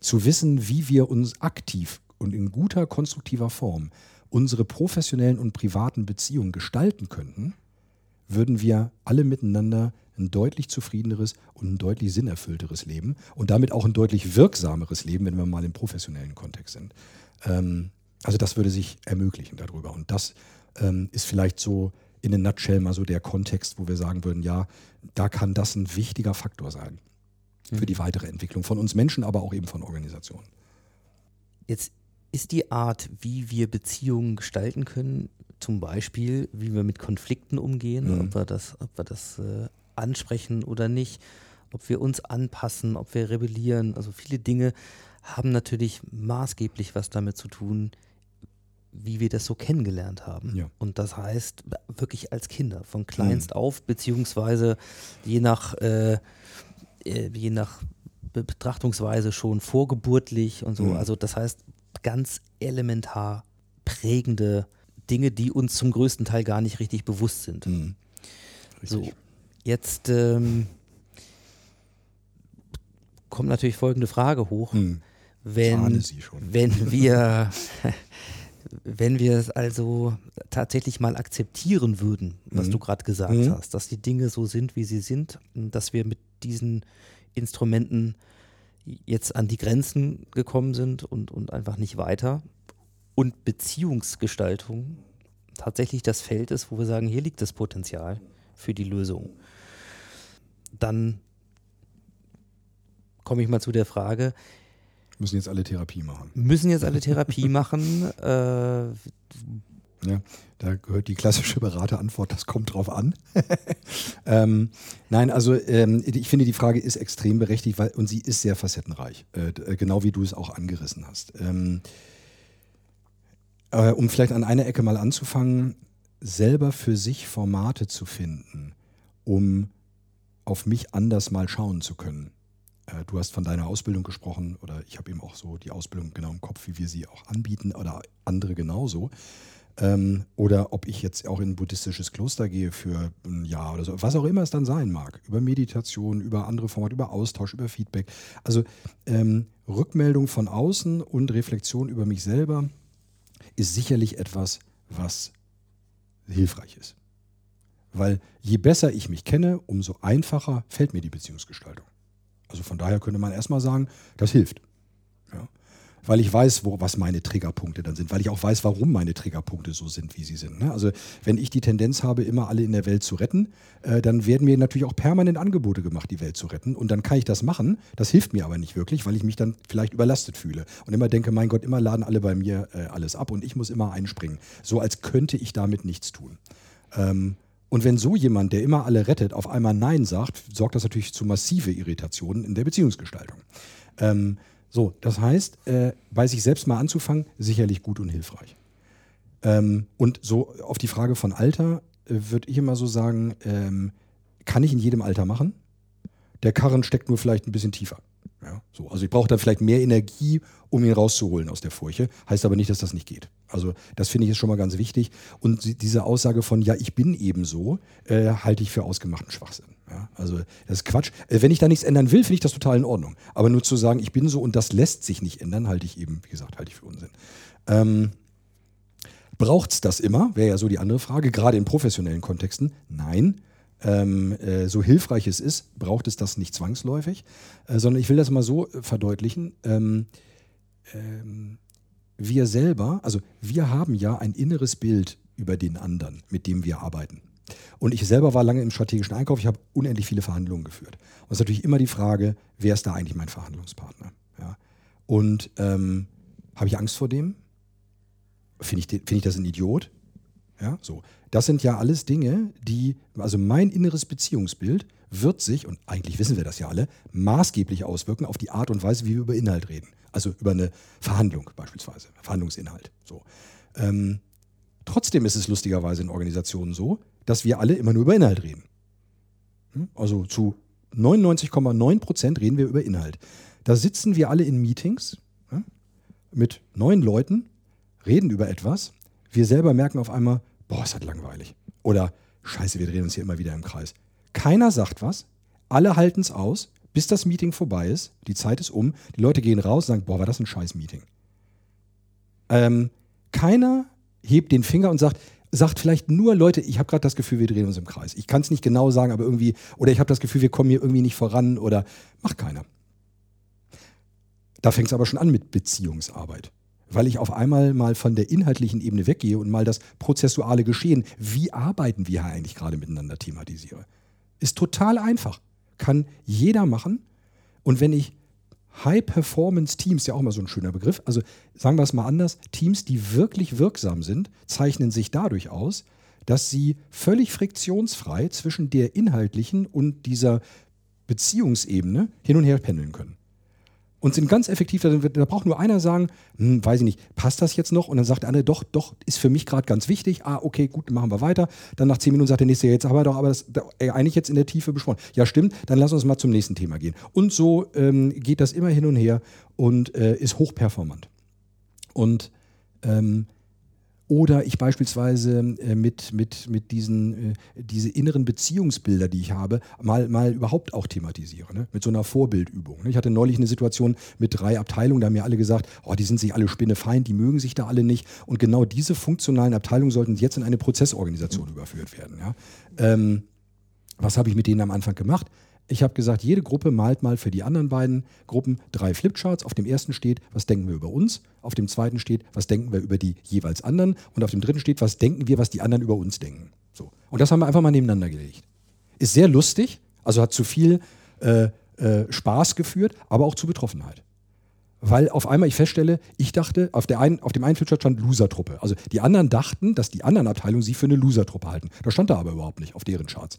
zu wissen, wie wir uns aktiv und in guter, konstruktiver Form unsere professionellen und privaten Beziehungen gestalten könnten, würden wir alle miteinander ein deutlich zufriedeneres und ein deutlich sinnerfüllteres Leben und damit auch ein deutlich wirksameres Leben, wenn wir mal im professionellen Kontext sind. Ähm, also das würde sich ermöglichen darüber. Und das ähm, ist vielleicht so in a nutshell mal so der Kontext, wo wir sagen würden, ja, da kann das ein wichtiger Faktor sein für Mhm. die weitere Entwicklung von uns Menschen, aber auch eben von Organisationen. Jetzt ist die Art, wie wir Beziehungen gestalten können, zum Beispiel, wie wir mit Konflikten umgehen, Mhm. ob wir das, ob wir das äh, ansprechen oder nicht, ob wir uns anpassen, ob wir rebellieren. Also viele Dinge haben natürlich maßgeblich was damit zu tun, wie wir das so kennengelernt haben. Ja. Und das heißt wirklich als Kinder, von kleinst auf, beziehungsweise je nach, äh, äh, je nach Be- Betrachtungsweise schon vorgeburtlich und so. Mhm. Also das heißt ganz elementar prägende Dinge, die uns zum größten Teil gar nicht richtig bewusst sind. Mhm. So, Richtig. Jetzt ähm, kommt natürlich folgende Frage hoch. Mhm. Wenn, ahne sie schon. [laughs] wenn wir, wenn wir es also tatsächlich mal akzeptieren würden, was Mhm. du gerade gesagt Mhm. hast, dass die Dinge so sind, wie sie sind, dass wir mit diesen Instrumenten jetzt an die Grenzen gekommen sind und, und einfach nicht weiter. Und Beziehungsgestaltung tatsächlich das Feld ist, wo wir sagen, hier liegt das Potenzial für die Lösung. Dann komme ich mal zu der Frage, Müssen jetzt alle Therapie machen. müssen jetzt alle Therapie machen? [laughs] Äh, Ja, da gehört die klassische Beraterantwort, das kommt drauf an. [laughs] ähm, nein, also ähm, ich finde, die Frage ist extrem berechtigt, weil, und sie ist sehr facettenreich, äh, äh, genau wie du es auch angerissen hast. Ähm, äh, um vielleicht an einer Ecke mal anzufangen, selber für sich Formate zu finden, um auf mich anders mal schauen zu können. Äh, Du hast von deiner Ausbildung gesprochen oder ich habe eben auch so die Ausbildung genau im Kopf, wie wir sie auch anbieten oder andere genauso. Ähm, oder ob ich jetzt auch in ein buddhistisches Kloster gehe für ein Jahr oder so, was auch immer es dann sein mag. Über Meditation, über andere Formate, über Austausch, über Feedback. Also ähm, Rückmeldung von außen und Reflexion über mich selber ist sicherlich etwas, was hilfreich ist. Weil je besser ich mich kenne, umso einfacher fällt mir die Beziehungsgestaltung. Also von daher könnte man erstmal sagen, das hilft. Ja. Weil ich weiß, wo, was meine Triggerpunkte dann sind, weil ich auch weiß, warum meine Triggerpunkte so sind, wie sie sind. Ne? Also wenn ich die Tendenz habe, immer alle in der Welt zu retten, äh, dann werden mir natürlich auch permanent Angebote gemacht, die Welt zu retten. Und dann kann ich das machen. Das hilft mir aber nicht wirklich, weil ich mich dann vielleicht überlastet fühle. Und immer denke, mein Gott, immer laden alle bei mir äh, alles ab und ich muss immer einspringen. So als könnte ich damit nichts tun. Ähm, und wenn so jemand, der immer alle rettet, auf einmal Nein sagt, sorgt das natürlich zu massive Irritationen in der Beziehungsgestaltung. Ähm, so, das heißt, äh, bei sich selbst mal anzufangen, sicherlich gut und hilfreich. Ähm, und so auf die Frage von Alter äh, würde ich immer so sagen, ähm, kann ich in jedem Alter machen. Der Karren steckt nur vielleicht ein bisschen tiefer. Ja, so. Also ich brauche dann vielleicht mehr Energie, um ihn rauszuholen aus der Furche. Heißt aber nicht, dass das nicht geht. Also das finde ich ist schon mal ganz wichtig. Und diese Aussage von, ja, ich bin eben so, äh, halte ich für ausgemachten Schwachsinn. Ja, also das ist Quatsch. Äh, wenn ich da nichts ändern will, finde ich das total in Ordnung. Aber nur zu sagen, ich bin so und das lässt sich nicht ändern, halte ich eben, wie gesagt, halte ich für Unsinn. Ähm, Braucht es das immer? Wäre ja so die andere Frage, gerade in professionellen Kontexten. Nein. Ähm, äh, so hilfreich es ist, braucht es das nicht zwangsläufig, äh, sondern ich will das mal so äh, verdeutlichen. Ähm, ähm, wir selber, also wir haben ja ein inneres Bild über den anderen, mit dem wir arbeiten. Und ich selber war lange im strategischen Einkauf, ich habe unendlich viele Verhandlungen geführt. Und es ist natürlich immer die Frage, wer ist da eigentlich mein Verhandlungspartner? Ja. Und ähm, habe ich Angst vor dem? Finde ich, find ich das ein Idiot? Ja, so. Das sind ja alles Dinge, die, also mein inneres Beziehungsbild wird sich, und eigentlich wissen wir das ja alle, maßgeblich auswirken auf die Art und Weise, wie wir über Inhalt reden. Also über eine Verhandlung beispielsweise, Verhandlungsinhalt. So. Ähm, trotzdem ist es lustigerweise in Organisationen so, dass wir alle immer nur über Inhalt reden. Hm? Also zu 99,9 Prozent reden wir über Inhalt. Da sitzen wir alle in Meetings ja, mit neun Leuten, reden über etwas. Wir selber merken auf einmal, boah, ist das langweilig. Oder scheiße, wir drehen uns hier immer wieder im Kreis. Keiner sagt was, alle halten es aus, bis das Meeting vorbei ist, die Zeit ist um, die Leute gehen raus und sagen, boah, war das ein scheiß Meeting. Ähm, keiner hebt den Finger und sagt, sagt vielleicht nur, Leute, ich habe gerade das Gefühl, wir drehen uns im Kreis. Ich kann es nicht genau sagen, aber irgendwie, oder ich habe das Gefühl, wir kommen hier irgendwie nicht voran oder macht keiner. Da fängt es aber schon an mit Beziehungsarbeit. Weil ich auf einmal mal von der inhaltlichen Ebene weggehe und mal das prozessuale Geschehen, wie arbeiten wir hier eigentlich gerade miteinander thematisiere. Ist total einfach. Kann jeder machen. Und wenn ich High-Performance-Teams, ja auch mal so ein schöner Begriff, also sagen wir es mal anders, Teams, die wirklich wirksam sind, zeichnen sich dadurch aus, dass sie völlig friktionsfrei zwischen der inhaltlichen und dieser Beziehungsebene hin und her pendeln können und sind ganz effektiv. Da, da braucht nur einer sagen, hm, weiß ich nicht, passt das jetzt noch? Und dann sagt der andere, doch, doch, ist für mich gerade ganz wichtig. Ah, okay, gut, machen wir weiter. Dann nach zehn Minuten sagt der nächste, jetzt haben wir doch aber das äh, eigentlich jetzt in der Tiefe besprochen. Ja, stimmt, dann lass uns mal zum nächsten Thema gehen. Und so ähm, geht das immer hin und her und äh, ist hochperformant. Und ähm, oder ich beispielsweise äh, mit, mit, mit diesen äh, diese inneren Beziehungsbilder, die ich habe, mal, mal überhaupt auch thematisiere. Ne? Mit so einer Vorbildübung. Ne? Ich hatte neulich eine Situation mit drei Abteilungen, da haben mir alle gesagt, oh, die sind sich alle spinnefeind, die mögen sich da alle nicht. Und genau diese funktionalen Abteilungen sollten jetzt in eine Prozessorganisation mhm. überführt werden. Ja? Ähm, was habe ich mit denen am Anfang gemacht? Ich habe gesagt, jede Gruppe malt mal für die anderen beiden Gruppen drei Flipcharts. Auf dem ersten steht, was denken wir über uns. Auf dem zweiten steht, was denken wir über die jeweils anderen. Und auf dem dritten steht, was denken wir, was die anderen über uns denken. So. Und das haben wir einfach mal nebeneinander gelegt. Ist sehr lustig, also hat zu viel äh, äh, Spaß geführt, aber auch zu Betroffenheit. Weil auf einmal ich feststelle, ich dachte, auf, der einen, auf dem einen Flipchart stand Loser-Truppe. Also die anderen dachten, dass die anderen Abteilungen sie für eine Loser-Truppe halten. Das stand da aber überhaupt nicht auf deren Charts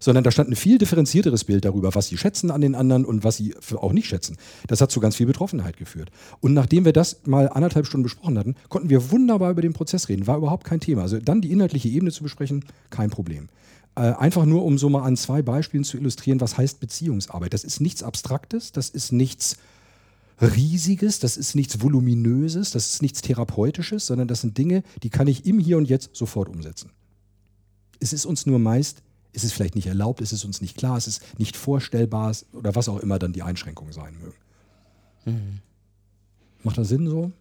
sondern da stand ein viel differenzierteres Bild darüber, was sie schätzen an den anderen und was sie auch nicht schätzen. Das hat zu ganz viel Betroffenheit geführt. Und nachdem wir das mal anderthalb Stunden besprochen hatten, konnten wir wunderbar über den Prozess reden. War überhaupt kein Thema. Also dann die inhaltliche Ebene zu besprechen, kein Problem. Äh, einfach nur, um so mal an zwei Beispielen zu illustrieren, was heißt Beziehungsarbeit. Das ist nichts Abstraktes, das ist nichts Riesiges, das ist nichts Voluminöses, das ist nichts Therapeutisches, sondern das sind Dinge, die kann ich im Hier und Jetzt sofort umsetzen. Es ist uns nur meist ist es vielleicht nicht erlaubt, ist es uns nicht klar, ist es nicht vorstellbar oder was auch immer dann die Einschränkungen sein mögen. Mhm. Macht das Sinn so?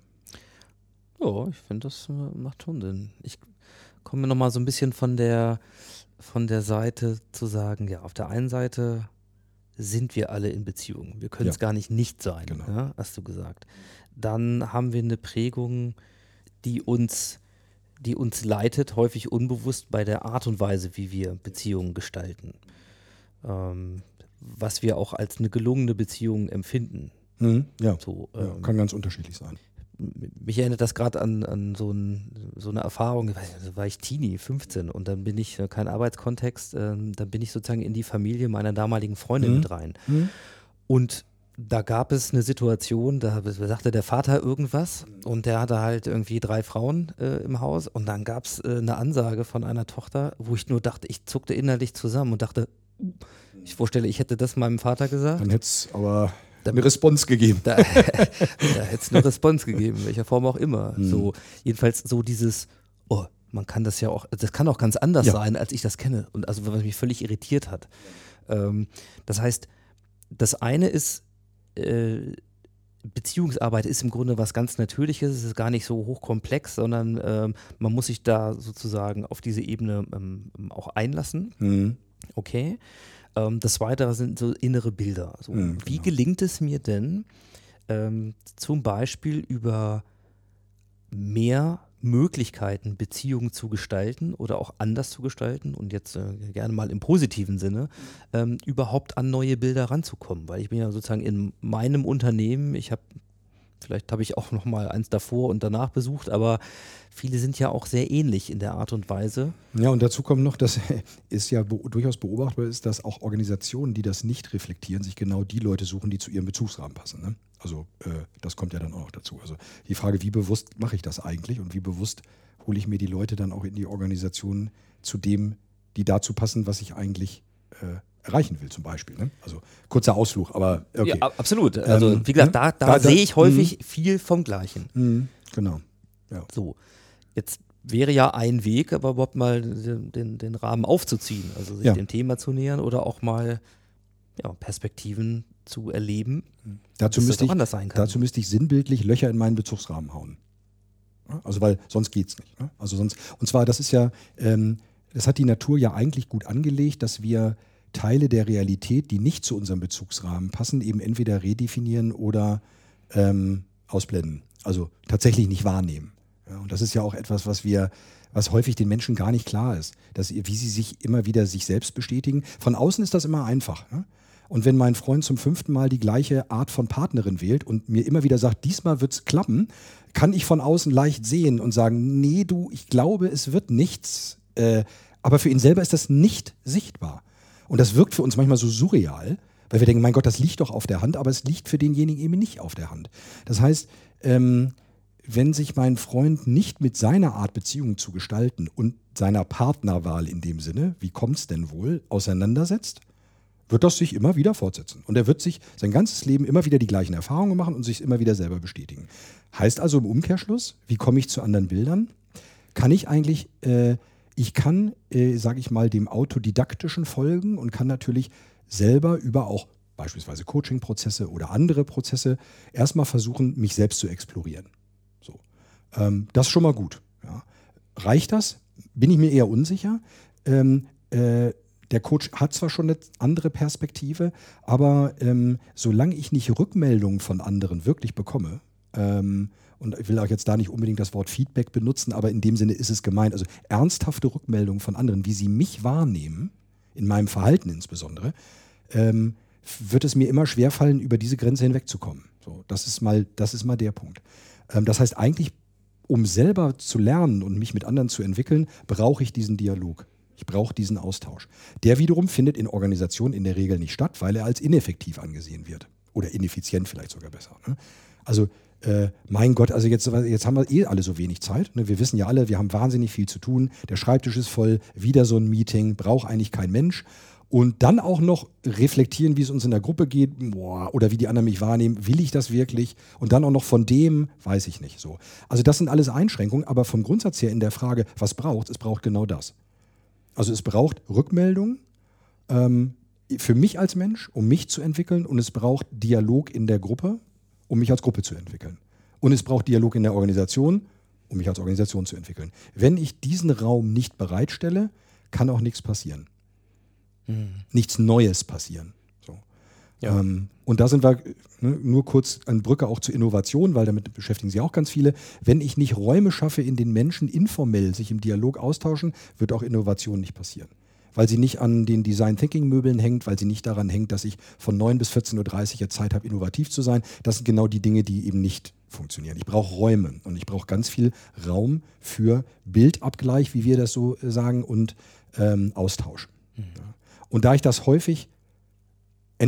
Ja, ich finde, das äh, macht schon Sinn. Ich komme noch mal so ein bisschen von der, von der Seite zu sagen, ja, auf der einen Seite sind wir alle in Beziehung. Wir können es ja. gar nicht nicht sein, genau. ja, hast du gesagt. Dann haben wir eine Prägung, die uns die uns leitet, häufig unbewusst bei der Art und Weise, wie wir Beziehungen gestalten. Ähm, was wir auch als eine gelungene Beziehung empfinden. Mhm, ja. So, ähm, ja, kann ganz unterschiedlich sein. Mich erinnert das gerade an, an so, ein, so, eine Erfahrung, da war ich Teenie, 15 und dann bin ich, äh, kein Arbeitskontext, äh, dann bin ich sozusagen in die Familie meiner damaligen Freundin mhm. mit rein. Mhm. Und da gab es eine Situation, da sagte der Vater irgendwas und der hatte halt irgendwie drei Frauen äh, im Haus und dann gab es äh, eine Ansage von einer Tochter, wo ich nur dachte, ich zuckte innerlich zusammen und dachte, ich vorstelle, ich hätte das meinem Vater gesagt. Dann hätte es aber da, eine Response gegeben. Da, [laughs] da hätte es eine Response gegeben, in welcher Form auch immer. Mhm. So, jedenfalls so dieses, oh, man kann das ja auch, das kann auch ganz anders ja. sein, als ich das kenne. Und also was mich völlig irritiert hat. Ähm, das heißt, das eine ist, äh, Beziehungsarbeit ist im Grunde was ganz Natürliches, es ist gar nicht so hochkomplex, sondern ähm, man muss sich da sozusagen auf diese Ebene ähm, auch einlassen. Mhm. Okay. Ähm, das Weitere sind so innere Bilder. So, Mhm, Wie genau. gelingt es mir denn, ähm, zum Beispiel über mehr Möglichkeiten, Beziehungen zu gestalten oder auch anders zu gestalten und jetzt äh, gerne mal im positiven Sinne, ähm, überhaupt an neue Bilder ranzukommen. Weil ich bin ja sozusagen in meinem Unternehmen, ich habe, vielleicht habe ich auch noch mal eins davor und danach besucht, aber viele sind ja auch sehr ähnlich in der Art und Weise. Ja, und dazu kommt noch, dass [laughs] es ja durchaus beobachtbar ist, dass auch Organisationen, die das nicht reflektieren, sich genau die Leute suchen, die zu ihrem Bezugsrahmen passen. Ne? Also äh, das kommt ja dann auch noch dazu. Also die Frage, wie bewusst mache ich das eigentlich und wie bewusst hole ich mir die Leute dann auch in die Organisation zu dem, die dazu passen, was ich eigentlich äh, erreichen will, zum Beispiel. Ne? Also kurzer Ausflug, aber okay. Ja, absolut. Also Ähm, wie gesagt, ne? da, da, Da- sehe ich häufig viel vom Gleichen. Mhm, genau. So, jetzt wäre ja ein Weg, aber überhaupt mal den, den, den Rahmen aufzuziehen, also sich Ja. dem Thema zu nähern oder auch mal ja, Perspektiven zu erleben, Dazu dass müsste ich. Dazu müsste ich sinnbildlich Löcher in meinen Bezugsrahmen hauen. Ja, Also weil sonst geht's nicht. Ne? Also sonst und zwar das ist ja, ähm, das hat die Natur ja eigentlich gut angelegt, dass wir Teile der Realität, die nicht zu unserem Bezugsrahmen passen, eben entweder redefinieren oder ähm, ausblenden. Also tatsächlich nicht wahrnehmen. Ja, und das ist ja auch etwas, was wir, was häufig den Menschen gar nicht klar ist, dass wie sie sich immer wieder sich selbst bestätigen. Von außen ist das immer einfach. Ne? Und wenn mein Freund zum fünften Mal die gleiche Art von Partnerin wählt und mir immer wieder sagt, diesmal wird's klappen, kann ich von außen leicht sehen und sagen, nee, du, ich glaube, es wird nichts. Äh, aber für ihn selber ist das nicht sichtbar. Und das wirkt für uns manchmal so surreal, weil wir denken, mein Gott, das liegt doch auf der Hand, aber es liegt für denjenigen eben nicht auf der Hand. Das heißt, ähm, wenn sich mein Freund nicht mit seiner Art Beziehung zu gestalten und seiner Partnerwahl in dem Sinne, wie kommt's denn wohl, auseinandersetzt, wird das sich immer wieder fortsetzen. Und er wird sich sein ganzes Leben immer wieder die gleichen Erfahrungen machen und sich immer wieder selber bestätigen. Heißt also im Umkehrschluss, wie komme ich zu anderen Bildern? Kann ich eigentlich, äh, ich kann, äh, sage ich mal, dem Autodidaktischen folgen und kann natürlich selber über auch beispielsweise Coaching-Prozesse oder andere Prozesse erstmal versuchen, mich selbst zu explorieren. So. Ähm, das ist schon mal gut. Ja. Reicht das? Bin ich mir eher unsicher. Ähm, äh, der Coach hat zwar schon eine andere Perspektive, aber ähm, solange ich nicht Rückmeldungen von anderen wirklich bekomme, ähm, und ich will auch jetzt da nicht unbedingt das Wort Feedback benutzen, aber in dem Sinne ist es gemeint, also ernsthafte Rückmeldungen von anderen, wie sie mich wahrnehmen, in meinem Verhalten insbesondere, ähm, wird es mir immer schwerfallen, über diese Grenze hinwegzukommen. So, das ist mal, das ist mal der Punkt. Ähm, das heißt, eigentlich, um selber zu lernen und mich mit anderen zu entwickeln, brauche ich diesen Dialog. Ich brauche diesen Austausch. Der wiederum findet in Organisationen in der Regel nicht statt, weil er als ineffektiv angesehen wird. Oder ineffizient vielleicht sogar besser. Ne? Also, äh, mein Gott, also jetzt, jetzt haben wir eh alle so wenig Zeit. Ne? Wir wissen ja alle, wir haben wahnsinnig viel zu tun. Der Schreibtisch ist voll, wieder so ein Meeting, braucht eigentlich kein Mensch. Und dann auch noch reflektieren, wie es uns in der Gruppe geht, boah, oder wie die anderen mich wahrnehmen, will ich das wirklich? Und dann auch noch von dem, weiß ich nicht so. Also das sind alles Einschränkungen, aber vom Grundsatz her in der Frage, was braucht, es braucht genau das. Also es braucht Rückmeldung ähm, für mich als Mensch, um mich zu entwickeln, und es braucht Dialog in der Gruppe, um mich als Gruppe zu entwickeln. Und es braucht Dialog in der Organisation, um mich als Organisation zu entwickeln. Wenn ich diesen Raum nicht bereitstelle, kann auch nichts passieren. Nichts Neues passieren. So. Ja. Ähm, und da sind wir ne, nur kurz an Brücke auch zur Innovation, weil damit beschäftigen sich auch ganz viele. Wenn ich nicht Räume schaffe, in den Menschen informell sich im Dialog austauschen, wird auch Innovation nicht passieren. Weil sie nicht an den Design Thinking Möbeln hängt, weil sie nicht daran hängt, dass ich von 9 bis 14.30 Uhr jetzt Zeit habe, innovativ zu sein. Das sind genau die Dinge, die eben nicht funktionieren. Ich brauche Räume und ich brauche ganz viel Raum für Bildabgleich, wie wir das so äh, sagen, und ähm, Austausch. Ja. Und da ich das häufig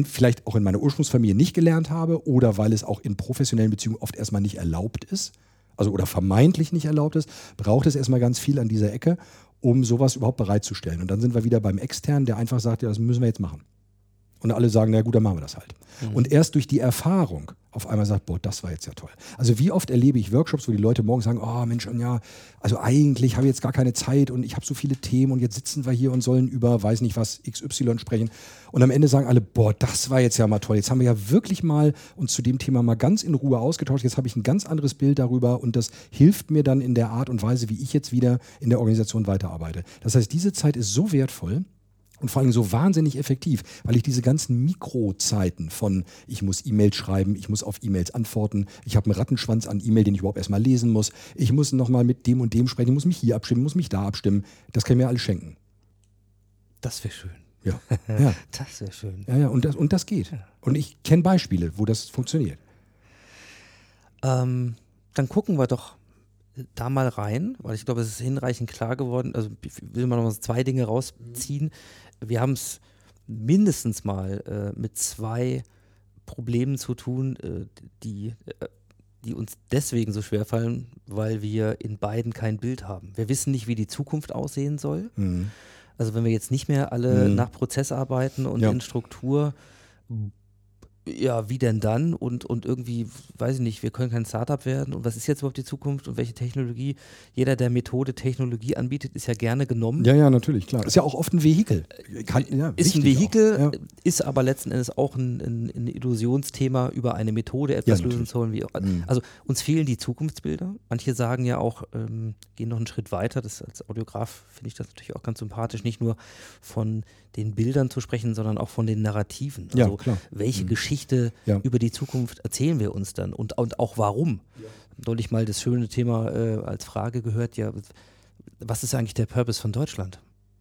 vielleicht auch in meiner Ursprungsfamilie nicht gelernt habe oder weil es auch in professionellen Beziehungen oft erstmal nicht erlaubt ist, also oder vermeintlich nicht erlaubt ist, braucht es erstmal ganz viel an dieser Ecke, um sowas überhaupt bereitzustellen. Und dann sind wir wieder beim Externen, der einfach sagt, ja, das müssen wir jetzt machen. Und alle sagen, na gut, dann machen wir das halt. Und erst durch die Erfahrung, auf einmal sagt, boah, das war jetzt ja toll. Also wie oft erlebe ich Workshops, wo die Leute morgen sagen, oh Mensch, ja, also eigentlich habe ich jetzt gar keine Zeit und ich habe so viele Themen und jetzt sitzen wir hier und sollen über, weiß nicht was, XY sprechen. Und am Ende sagen alle, boah, das war jetzt ja mal toll. Jetzt haben wir ja wirklich mal uns zu dem Thema mal ganz in Ruhe ausgetauscht. Jetzt habe ich ein ganz anderes Bild darüber und das hilft mir dann in der Art und Weise, wie ich jetzt wieder in der Organisation weiterarbeite. Das heißt, diese Zeit ist so wertvoll, und vor allem so wahnsinnig effektiv, weil ich diese ganzen Mikrozeiten von ich muss E-Mails schreiben, ich muss auf E-Mails antworten, ich habe einen Rattenschwanz an E-Mail, den ich überhaupt erstmal lesen muss, ich muss nochmal mit dem und dem sprechen, ich muss mich hier abstimmen, muss mich da abstimmen, das kann ich mir alles schenken. Das wäre schön. Ja. [laughs] ja. Das wäre schön. Ja, ja, und das, und das geht. Und ich kenne Beispiele, wo das funktioniert. Ähm, dann gucken wir doch da mal rein, weil ich glaube, es ist hinreichend klar geworden. Also ich will mal noch zwei Dinge rausziehen. Wir haben es mindestens mal äh, mit zwei Problemen zu tun, äh, die, äh, die uns deswegen so schwer fallen, weil wir in beiden kein Bild haben. Wir wissen nicht, wie die Zukunft aussehen soll. Mhm. Also wenn wir jetzt nicht mehr alle Mhm. nach Prozess arbeiten und Ja. in Struktur, ja, wie denn dann? Und, und irgendwie, weiß ich nicht, wir können kein Startup werden. Und was ist jetzt überhaupt die Zukunft und welche Technologie? Jeder, der Methode Technologie anbietet, ist ja gerne genommen. Ja, ja, natürlich, klar. Ist ja auch oft ein Vehikel. Kann, ja, ist ein Vehikel. Ja. ist aber letzten Endes auch ein, ein, ein Illusionsthema über eine Methode etwas Ja, lösen zu wollen. Wie, Mhm. also uns fehlen die Zukunftsbilder. Manche sagen ja auch, ähm, gehen noch einen Schritt weiter. Das, als Audiograf finde ich das natürlich auch ganz sympathisch, nicht nur von den Bildern zu sprechen, sondern auch von den Narrativen. Ja, Also klar. welche Mhm. Geschichte Ja. über die Zukunft erzählen wir uns dann und, und auch warum. Neulich mal das schöne Thema äh, als Frage gehört, ja, was ist eigentlich der Purpose von Deutschland?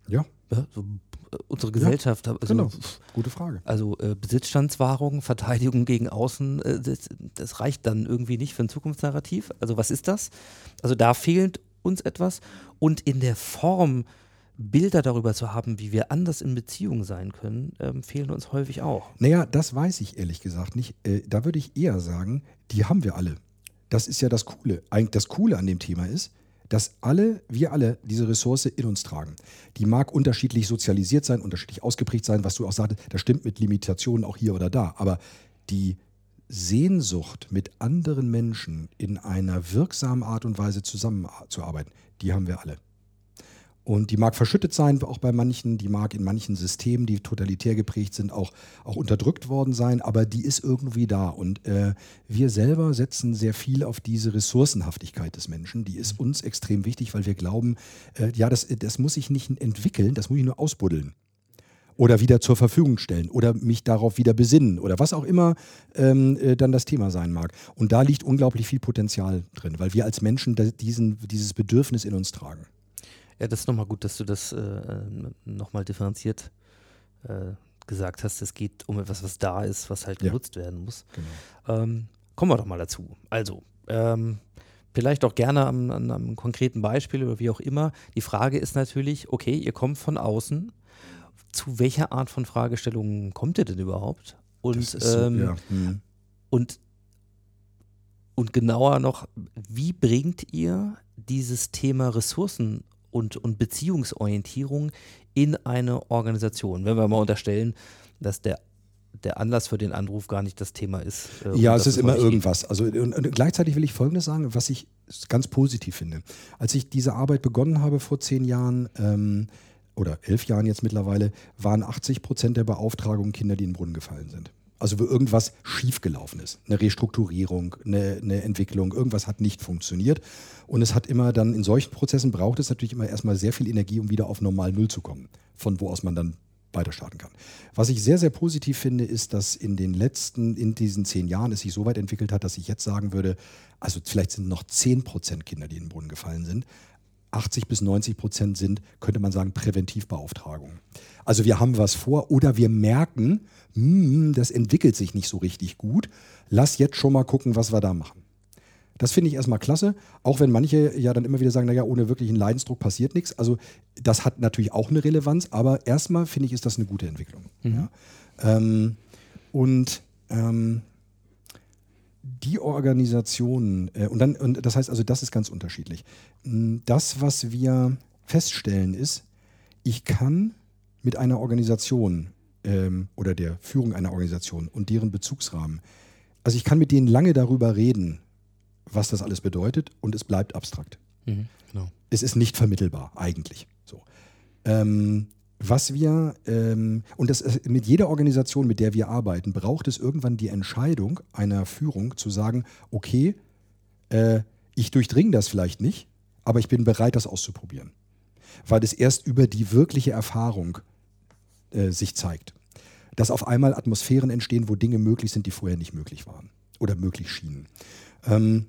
Ja, Ja, so, äh, unsere Gesellschaft, also, genau. Gute Frage. also äh, Besitzstandswahrung, [laughs] Verteidigung gegen Außen, äh, das, das reicht dann irgendwie nicht für ein Zukunftsnarrativ. Also was ist das? Also da fehlt uns etwas und in der Form Bilder darüber zu haben, wie wir anders in Beziehung sein können, ähm, fehlen uns häufig auch. Naja, das weiß ich ehrlich gesagt nicht. Äh, da würde ich eher sagen, die haben wir alle. Das ist ja das Coole. Eigentlich das Coole an dem Thema ist, dass alle, wir alle diese Ressource in uns tragen. Die mag unterschiedlich sozialisiert sein, unterschiedlich ausgeprägt sein, was du auch sagtest, das stimmt mit Limitationen auch hier oder da. Aber die Sehnsucht, mit anderen Menschen in einer wirksamen Art und Weise zusammenzuarbeiten, die haben wir alle. Und die mag verschüttet sein, auch bei manchen, die mag in manchen Systemen, die totalitär geprägt sind, auch, auch unterdrückt worden sein, aber die ist irgendwie da. Und äh, wir selber setzen sehr viel auf diese Ressourcenhaftigkeit des Menschen. Die ist uns extrem wichtig, weil wir glauben, äh, ja, das, das muss ich nicht entwickeln, das muss ich nur ausbuddeln. Oder wieder zur Verfügung stellen oder mich darauf wieder besinnen oder was auch immer ähm, äh, dann das Thema sein mag. Und da liegt unglaublich viel Potenzial drin, weil wir als Menschen diesen, dieses Bedürfnis in uns tragen. Ja, das ist nochmal gut, dass du das äh, nochmal differenziert äh, gesagt hast. Es geht um etwas, was da ist, was halt Ja. genutzt werden muss. Genau. Ähm, kommen wir doch mal dazu. Also, ähm, vielleicht auch gerne am, an einem konkreten Beispiel oder wie auch immer. Die Frage ist natürlich, okay, ihr kommt von außen. Zu welcher Art von Fragestellungen kommt ihr denn überhaupt? Und, so, ähm, ja. hm. und, und genauer noch, wie bringt ihr dieses Thema Ressourcen und, und Beziehungsorientierung in eine Organisation? Wenn wir mal unterstellen, dass der, der Anlass für den Anruf gar nicht das Thema ist. äh, Ja, es ist immer irgendwas. Also und, und gleichzeitig will ich Folgendes sagen, was ich ganz positiv finde. Als ich diese Arbeit begonnen habe vor zehn Jahren ähm, oder elf Jahren jetzt mittlerweile, waren 80 Prozent der Beauftragungen Kinder, die in den Brunnen gefallen sind. Also wo irgendwas schiefgelaufen ist. Eine Restrukturierung, eine, eine Entwicklung, irgendwas hat nicht funktioniert. Und es hat immer dann, in solchen Prozessen braucht es natürlich immer erstmal sehr viel Energie, um wieder auf normal Null zu kommen, von wo aus man dann weiter starten kann. Was ich sehr, sehr positiv finde, ist, dass in den letzten, in diesen zehn Jahren es sich so weit entwickelt hat, dass ich jetzt sagen würde, also vielleicht sind noch 10 Prozent Kinder, die in den Brunnen gefallen sind. 80 bis 90 Prozent sind, könnte man sagen, Präventivbeauftragungen. Also wir haben was vor oder wir merken, hm, das entwickelt sich nicht so richtig gut. Lass jetzt schon mal gucken, was wir da machen. Das finde ich erstmal klasse, auch wenn manche ja dann immer wieder sagen, naja, ohne wirklichen Leidensdruck passiert nichts. Also das hat natürlich auch eine Relevanz, aber erstmal finde ich, ist das eine gute Entwicklung. Ja. Ähm, und ähm, die Organisationen, äh, und dann, und das heißt also, das ist ganz unterschiedlich. Mm, Das, was wir feststellen, ist, ich kann mit einer Organisation ähm, oder der Führung einer Organisation und deren Bezugsrahmen Also ich kann mit denen lange darüber reden, was das alles bedeutet und es bleibt abstrakt. Mhm, genau. Es ist nicht vermittelbar, eigentlich. So. Ähm, was wir, ähm, und das ist mit jeder Organisation, mit der wir arbeiten, braucht es irgendwann die Entscheidung einer Führung zu sagen, okay, äh, ich durchdringe das vielleicht nicht, aber ich bin bereit, das auszuprobieren. Weil es erst über die wirkliche Erfahrung äh, sich zeigt. Dass auf einmal Atmosphären entstehen, wo Dinge möglich sind, die vorher nicht möglich waren oder möglich schienen. Ähm,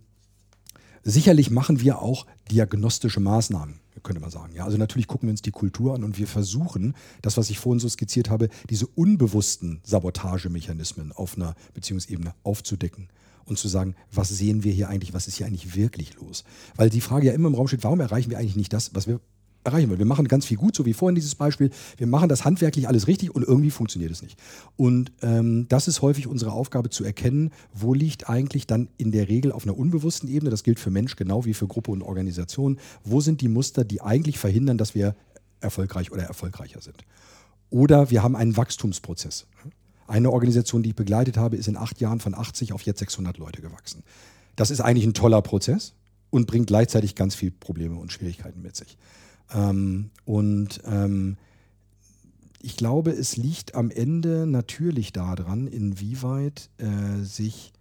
sicherlich machen wir auch diagnostische Maßnahmen, könnte man sagen. Ja, also natürlich gucken wir uns die Kultur an und wir versuchen, das, was ich vorhin so skizziert habe, diese unbewussten Sabotagemechanismen auf einer Beziehungsebene aufzudecken und zu sagen, was sehen wir hier eigentlich, was ist hier eigentlich wirklich los? Weil die Frage ja immer im Raum steht, warum erreichen wir eigentlich nicht das, was wir erreichen wollen? Wir machen ganz viel gut, so wie vorhin dieses Beispiel. Wir machen das handwerklich alles richtig und irgendwie funktioniert es nicht. Und ähm, das ist häufig unsere Aufgabe zu erkennen, wo liegt eigentlich dann in der Regel auf einer unbewussten Ebene, das gilt für Mensch genau wie für Gruppe und Organisation, wo sind die Muster, die eigentlich verhindern, dass wir erfolgreich oder erfolgreicher sind. Oder wir haben einen Wachstumsprozess. Eine Organisation, die ich begleitet habe, ist in acht Jahren von 80 auf jetzt 600 Leute gewachsen. Das ist eigentlich ein toller Prozess und bringt gleichzeitig ganz viele Probleme und Schwierigkeiten mit sich. Ähm, und ähm, ich glaube, es liegt am Ende natürlich daran, inwieweit äh, sich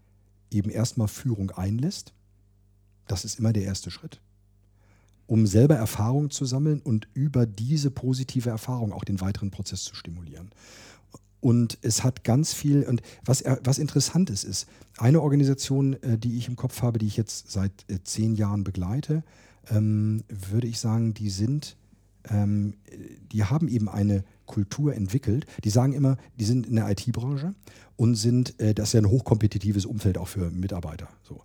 eben erstmal Führung einlässt. Das ist immer der erste Schritt. Um selber Erfahrung zu sammeln und über diese positive Erfahrung auch den weiteren Prozess zu stimulieren. Und es hat ganz viel, und was, was interessant ist, ist, eine Organisation, äh, die ich im Kopf habe, die ich jetzt seit äh, zehn Jahren begleite, ähm, würde ich sagen, die sind, ähm, die haben eben eine Kultur entwickelt. Die sagen immer, die sind in der IT-Branche und sind, äh, das ist ja ein hochkompetitives Umfeld auch für Mitarbeiter. So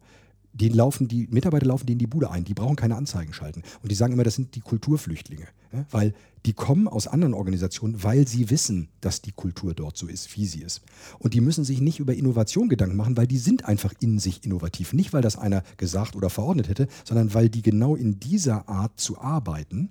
den laufen die Mitarbeiter laufen denen die Bude ein, die brauchen keine Anzeigen schalten. Und die sagen immer, das sind die Kulturflüchtlinge, ja? weil die kommen aus anderen Organisationen, weil sie wissen, dass die Kultur dort so ist, wie sie ist. Und die müssen sich nicht über Innovation Gedanken machen, weil die sind einfach in sich innovativ. Nicht, weil das einer gesagt oder verordnet hätte, sondern weil die genau in dieser Art zu arbeiten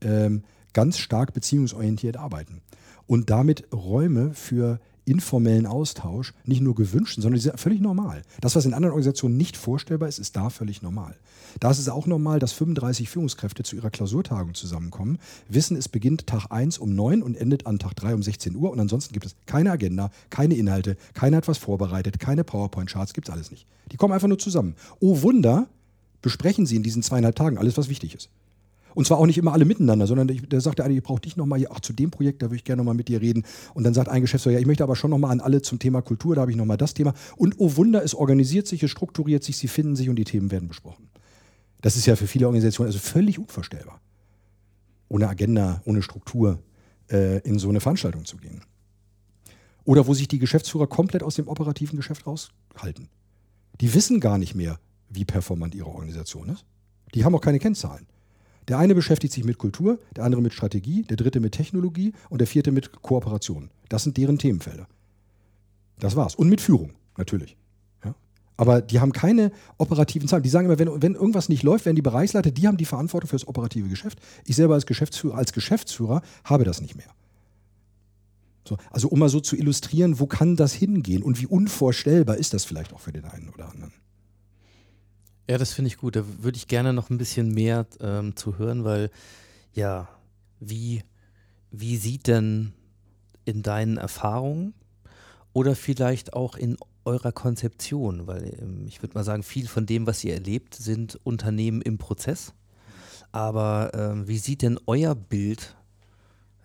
ähm, ganz stark beziehungsorientiert arbeiten. Und damit Räume für informellen Austausch nicht nur gewünscht, sondern die sind völlig normal. Das, was in anderen Organisationen nicht vorstellbar ist, ist da völlig normal. Da ist es auch normal, dass 35 Führungskräfte zu ihrer Klausurtagung zusammenkommen, wissen, es beginnt Tag 1 um 9 und endet an Tag 3 um 16 Uhr und ansonsten gibt es keine Agenda, keine Inhalte, keiner hat was vorbereitet, keine PowerPoint-Charts, gibt es alles nicht. Die kommen einfach nur zusammen. Oh Wunder, besprechen sie in diesen zweieinhalb Tagen alles, was wichtig ist. Und zwar auch nicht immer alle miteinander, sondern der sagt der eine, ich brauche dich nochmal, ach, zu dem Projekt, da würde ich gerne nochmal mit dir reden. Und dann sagt ein Geschäftsführer, ja, ich möchte aber schon nochmal an alle zum Thema Kultur, da habe ich nochmal das Thema. Und oh Wunder, es organisiert sich, es strukturiert sich, sie finden sich und die Themen werden besprochen. Das ist ja für viele Organisationen also völlig unvorstellbar. Ohne Agenda, ohne Struktur äh, in so eine Veranstaltung zu gehen. Oder wo sich die Geschäftsführer komplett aus dem operativen Geschäft raushalten. Die wissen gar nicht mehr, wie performant ihre Organisation ist. Die haben auch keine Kennzahlen. Der eine beschäftigt sich mit Kultur, der andere mit Strategie, der dritte mit Technologie und der vierte mit Kooperation. Das sind deren Themenfelder. Das war's. Und mit Führung, natürlich. Ja? Aber die haben keine operativen Zahlen. Die sagen immer, wenn, wenn irgendwas nicht läuft, werden die Bereichsleiter, die haben die Verantwortung für das operative Geschäft. Ich selber als Geschäftsführer, als Geschäftsführer habe das nicht mehr. So, also um mal so zu illustrieren, wo kann das hingehen und wie unvorstellbar ist das vielleicht auch für den einen oder anderen. Ja, das finde ich gut. Da würde ich gerne noch ein bisschen mehr ähm, zu hören, weil ja, wie, wie sieht denn in deinen Erfahrungen oder vielleicht auch in eurer Konzeption, weil ähm, ich würde mal sagen, viel von dem, was ihr erlebt, sind Unternehmen im Prozess. Aber ähm, wie sieht denn euer Bild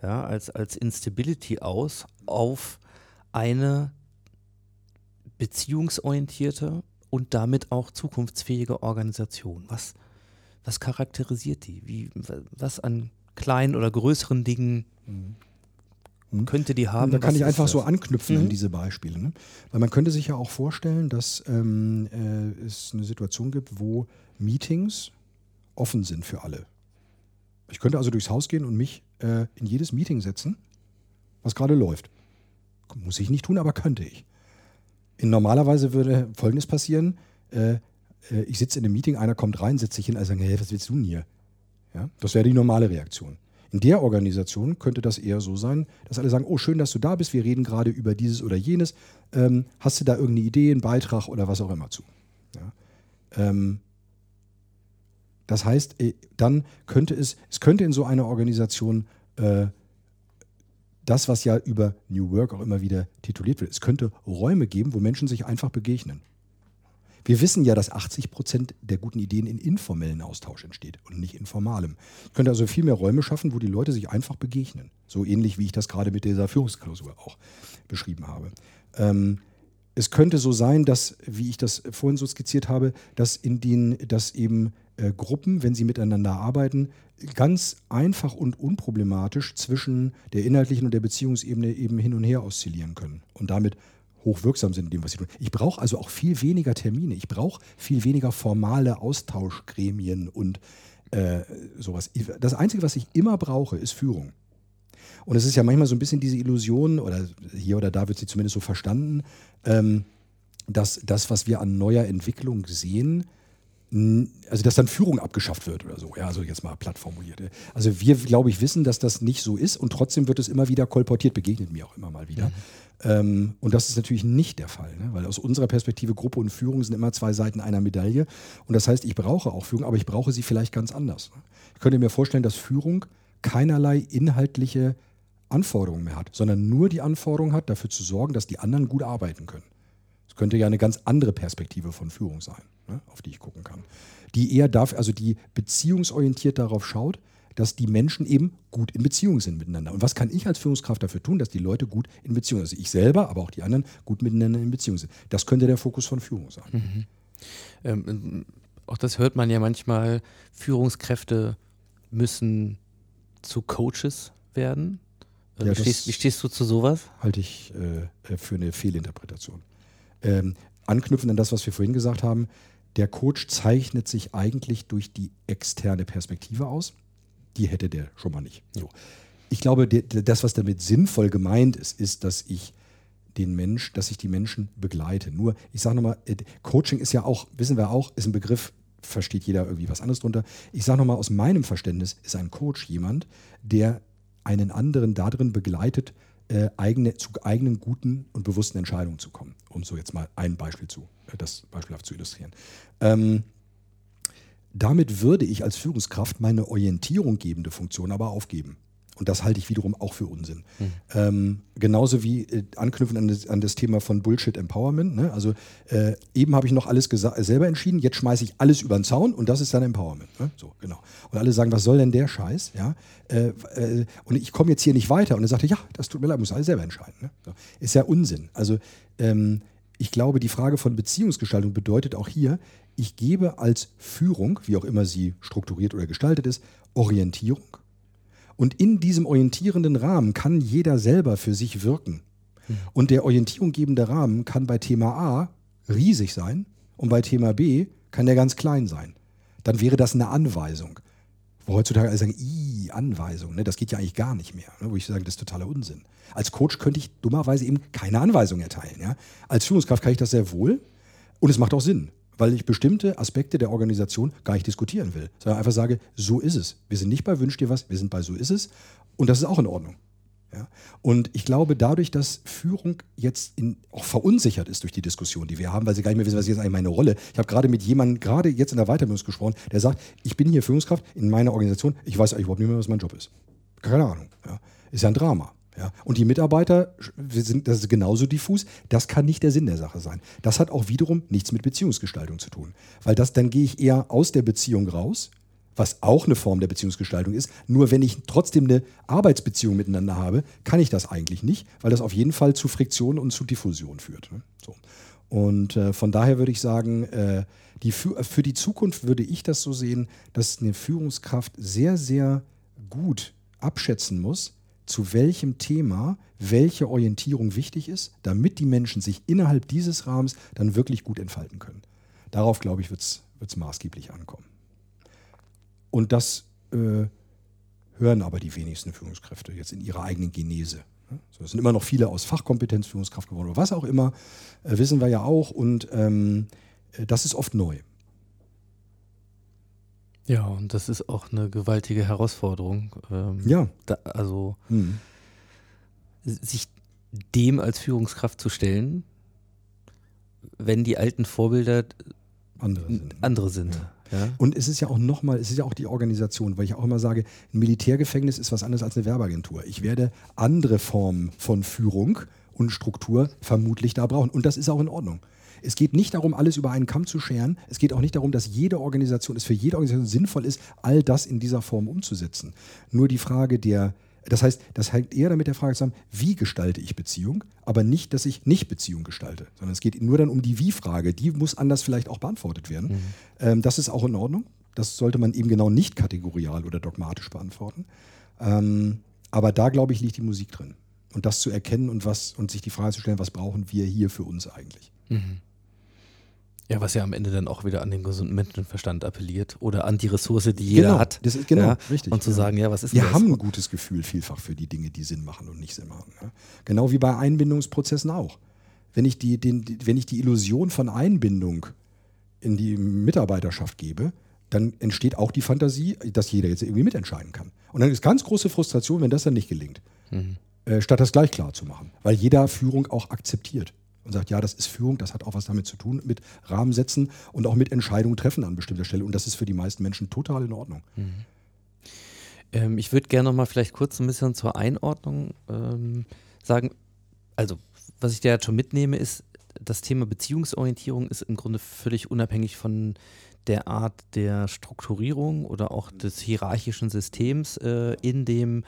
ja, als, als Instability aus auf eine beziehungsorientierte und damit auch zukunftsfähige Organisation? Was, was charakterisiert die? Wie, was an kleinen oder größeren Dingen mhm. könnte die haben? Da kann ich einfach das? so anknüpfen Mhm. an diese Beispiele. Ne? Weil man könnte sich ja auch vorstellen, dass ähm, äh, es eine Situation gibt, wo Meetings offen sind für alle. Ich könnte also durchs Haus gehen und mich äh, in jedes Meeting setzen, was gerade läuft. Muss ich nicht tun, aber könnte ich. In normalerweise würde Folgendes passieren. Äh, äh, ich sitze in einem Meeting, einer kommt rein, setzt sich hin, also sagen, hey, was willst du denn hier? Ja? Das wäre die normale Reaktion. In der Organisation könnte das eher so sein, dass alle sagen, oh schön, dass du da bist, wir reden gerade über dieses oder jenes. Ähm, hast du da irgendeine Idee, einen Beitrag oder was auch immer zu? Ja. Ähm, das heißt, äh, dann könnte es, es könnte in so einer Organisation äh, das, was ja über New Work auch immer wieder tituliert wird, es könnte Räume geben, wo Menschen sich einfach begegnen. Wir wissen ja, dass 80 Prozent der guten Ideen in informellen Austausch entsteht und nicht in formalem. Ich könnte also viel mehr Räume schaffen, wo die Leute sich einfach begegnen. So ähnlich wie ich das gerade mit dieser Führungsklausur auch beschrieben habe. Ähm, es könnte so sein, dass, wie ich das vorhin so skizziert habe, dass in den, dass eben äh, Gruppen, wenn sie miteinander arbeiten, ganz einfach und unproblematisch zwischen der inhaltlichen und der Beziehungsebene eben hin und her oszillieren können und damit hochwirksam sind in dem, was sie tun. Ich brauche also auch viel weniger Termine. Ich brauche viel weniger formale Austauschgremien und äh, sowas. Das Einzige, was ich immer brauche, ist Führung. Und es ist ja manchmal so ein bisschen diese Illusion, oder hier oder da wird sie zumindest so verstanden, ähm, dass das, was wir an neuer Entwicklung sehen, also dass dann Führung abgeschafft wird oder so, ja, also jetzt mal platt formuliert. Also wir, glaube ich, wissen, dass das nicht so ist und trotzdem wird es immer wieder kolportiert, begegnet mir auch immer mal wieder. Mhm. Ähm, und das ist natürlich nicht der Fall, ne? weil aus unserer Perspektive Gruppe und Führung sind immer zwei Seiten einer Medaille. Und das heißt, ich brauche auch Führung, aber ich brauche sie vielleicht ganz anders. Ne? Ich könnte mir vorstellen, dass Führung keinerlei inhaltliche Anforderungen mehr hat, sondern nur die Anforderung hat, dafür zu sorgen, dass die anderen gut arbeiten können. Das könnte ja eine ganz andere Perspektive von Führung sein, ne, auf die ich gucken kann. Die eher darf, also die beziehungsorientiert darauf schaut, dass die Menschen eben gut in Beziehung sind miteinander. Und was kann ich als Führungskraft dafür tun, dass die Leute gut in Beziehung sind? Also ich selber, aber auch die anderen gut miteinander in Beziehung sind. Das könnte der Fokus von Führung sein. Mhm. Ähm, auch das hört man ja manchmal, Führungskräfte müssen zu Coaches werden. Ja, wie, stehst, wie, stehst, du zu sowas? Halte ich äh, äh, für eine Fehlinterpretation. Ähm, anknüpfend an das, was wir vorhin gesagt haben, der Coach zeichnet sich eigentlich durch die externe Perspektive aus. Die hätte der schon mal nicht. So. Ich glaube, der, das, was damit sinnvoll gemeint ist, ist, dass ich den Mensch, dass ich die Menschen begleite. Nur, ich sage nochmal, äh, Coaching ist ja auch, wissen wir auch, ist ein Begriff, versteht jeder irgendwie was anderes drunter. Ich sage nochmal, aus meinem Verständnis ist ein Coach jemand, der einen anderen darin begleitet, äh, eigene, zu eigenen guten und bewussten Entscheidungen zu kommen. Um so jetzt mal ein Beispiel zu, äh, das beispielhaft zu illustrieren. Ähm, damit würde ich als Führungskraft meine orientierunggebende Funktion aber aufgeben. Und das halte ich wiederum auch für Unsinn. Mhm. Ähm, genauso wie äh, anknüpfen an das, an das, Thema von Bullshit Empowerment. Ne? Also äh, eben habe ich noch alles selber entschieden, jetzt schmeiße ich alles über den Zaun und das ist dann Empowerment. Ne? So, genau. Und alle sagen, was soll denn der Scheiß? Ja? Äh, äh und ich komme jetzt hier nicht weiter. Und er sagte, ja, das tut mir leid, muss alles selber entscheiden. Ne? So. Ist ja Unsinn. Also ähm, ich glaube, die Frage von Beziehungsgestaltung bedeutet auch hier, ich gebe als Führung, wie auch immer sie strukturiert oder gestaltet ist, Orientierung und in diesem orientierenden Rahmen kann jeder selber für sich wirken. Und der orientierunggebende Rahmen kann bei Thema A riesig sein und bei Thema B kann der ganz klein sein. Dann wäre das eine Anweisung. Wo heutzutage alle sagen, i Anweisung, ne, das geht ja eigentlich gar nicht mehr. Ne, wo ich sage, das ist totaler Unsinn. Als Coach könnte ich dummerweise eben keine Anweisung erteilen. Ja? Als Führungskraft kann ich das sehr wohl und es macht auch Sinn weil ich bestimmte Aspekte der Organisation gar nicht diskutieren will, sondern einfach sage, so ist es. Wir sind nicht bei Wünsch dir was, wir sind bei so ist es und das ist auch in Ordnung. Ja? Und ich glaube, dadurch, dass Führung jetzt in, auch verunsichert ist durch die Diskussion, die wir haben, weil sie gar nicht mehr wissen, was ist jetzt eigentlich meine Rolle. Ich habe gerade mit jemandem, gerade jetzt in der Weiterbildung gesprochen, der sagt, ich bin hier Führungskraft in meiner Organisation, ich weiß eigentlich überhaupt nicht mehr, was mein Job ist. Keine Ahnung. Ja? Ist ja ein Drama. Ja, und die Mitarbeiter, sind, das ist genauso diffus, das kann nicht der Sinn der Sache sein. Das hat auch wiederum nichts mit Beziehungsgestaltung zu tun. Weil das, dann gehe ich eher aus der Beziehung raus, was auch eine Form der Beziehungsgestaltung ist. Nur wenn ich trotzdem eine Arbeitsbeziehung miteinander habe, kann ich das eigentlich nicht, weil das auf jeden Fall zu Friktion und zu Diffusion führt. Ne? So. Und äh, von daher würde ich sagen, äh, die, für, für die Zukunft würde ich das so sehen, dass eine Führungskraft sehr, sehr gut abschätzen muss, zu welchem Thema welche Orientierung wichtig ist, damit die Menschen sich innerhalb dieses Rahmens dann wirklich gut entfalten können. Darauf, glaube ich, wird es maßgeblich ankommen. Und das äh, hören aber die wenigsten Führungskräfte jetzt in ihrer eigenen Genese. So, es sind immer noch viele aus Fachkompetenz Führungskraft geworden oder was auch immer, äh, wissen wir ja auch. Und ähm, äh, das ist oft neu. Ja, und das ist auch eine gewaltige Herausforderung. Ähm, Ja. da, also Hm. sich dem als Führungskraft zu stellen, wenn die alten Vorbilder Andere sind. andere sind. Ja. Ja. Und es ist ja auch nochmal, es ist ja auch die Organisation, weil ich auch immer sage, ein Militärgefängnis ist was anderes als eine Werbeagentur. Ich werde andere Formen von Führung und Struktur vermutlich da brauchen. Und das ist auch in Ordnung. Es geht nicht darum, alles über einen Kamm zu scheren. Es geht auch nicht darum, dass jede Organisation, es für jede Organisation sinnvoll ist, all das in dieser Form umzusetzen. Nur die Frage der, das heißt, das hängt eher damit der Frage zusammen, wie gestalte ich Beziehung, aber nicht, dass ich nicht Beziehung gestalte, sondern es geht nur dann um die Wie-Frage. Die muss anders vielleicht auch beantwortet werden. Ähm, das ist auch in Ordnung. Das sollte man eben genau nicht kategorial oder dogmatisch beantworten. Ähm, aber da, glaube ich, liegt die Musik drin. Und das zu erkennen und was und sich die Frage zu stellen, was brauchen wir hier für uns eigentlich? Ja, was ja am Ende dann auch wieder an den gesunden Menschenverstand appelliert oder an die Ressource, die jeder Genau, hat. das ist- genau, ja, richtig, Und zu ja. sagen, ja, was ist Wir das? haben ein gutes Gefühl vielfach für die Dinge, die Sinn machen und nicht Sinn machen. Ne? Genau wie bei Einbindungsprozessen auch. Wenn ich die, den, wenn ich die Illusion von Einbindung in die Mitarbeiterschaft gebe, dann entsteht auch die Fantasie, dass jeder jetzt irgendwie mitentscheiden kann. Und dann ist ganz große Frustration, wenn das dann nicht gelingt. Äh, statt das gleich klar zu machen. Weil jeder Führung auch akzeptiert und sagt, ja, das ist Führung, das hat auch was damit zu tun, mit Rahmensetzen und auch mit Entscheidungen treffen an bestimmter Stelle. Und das ist für die meisten Menschen total in Ordnung. Ähm, ich würde gerne noch mal vielleicht kurz ein bisschen zur Einordnung ähm, sagen. Also, was ich da jetzt schon mitnehme, ist, das Thema Beziehungsorientierung ist im Grunde völlig unabhängig von der Art der Strukturierung oder auch des hierarchischen Systems äh, in dem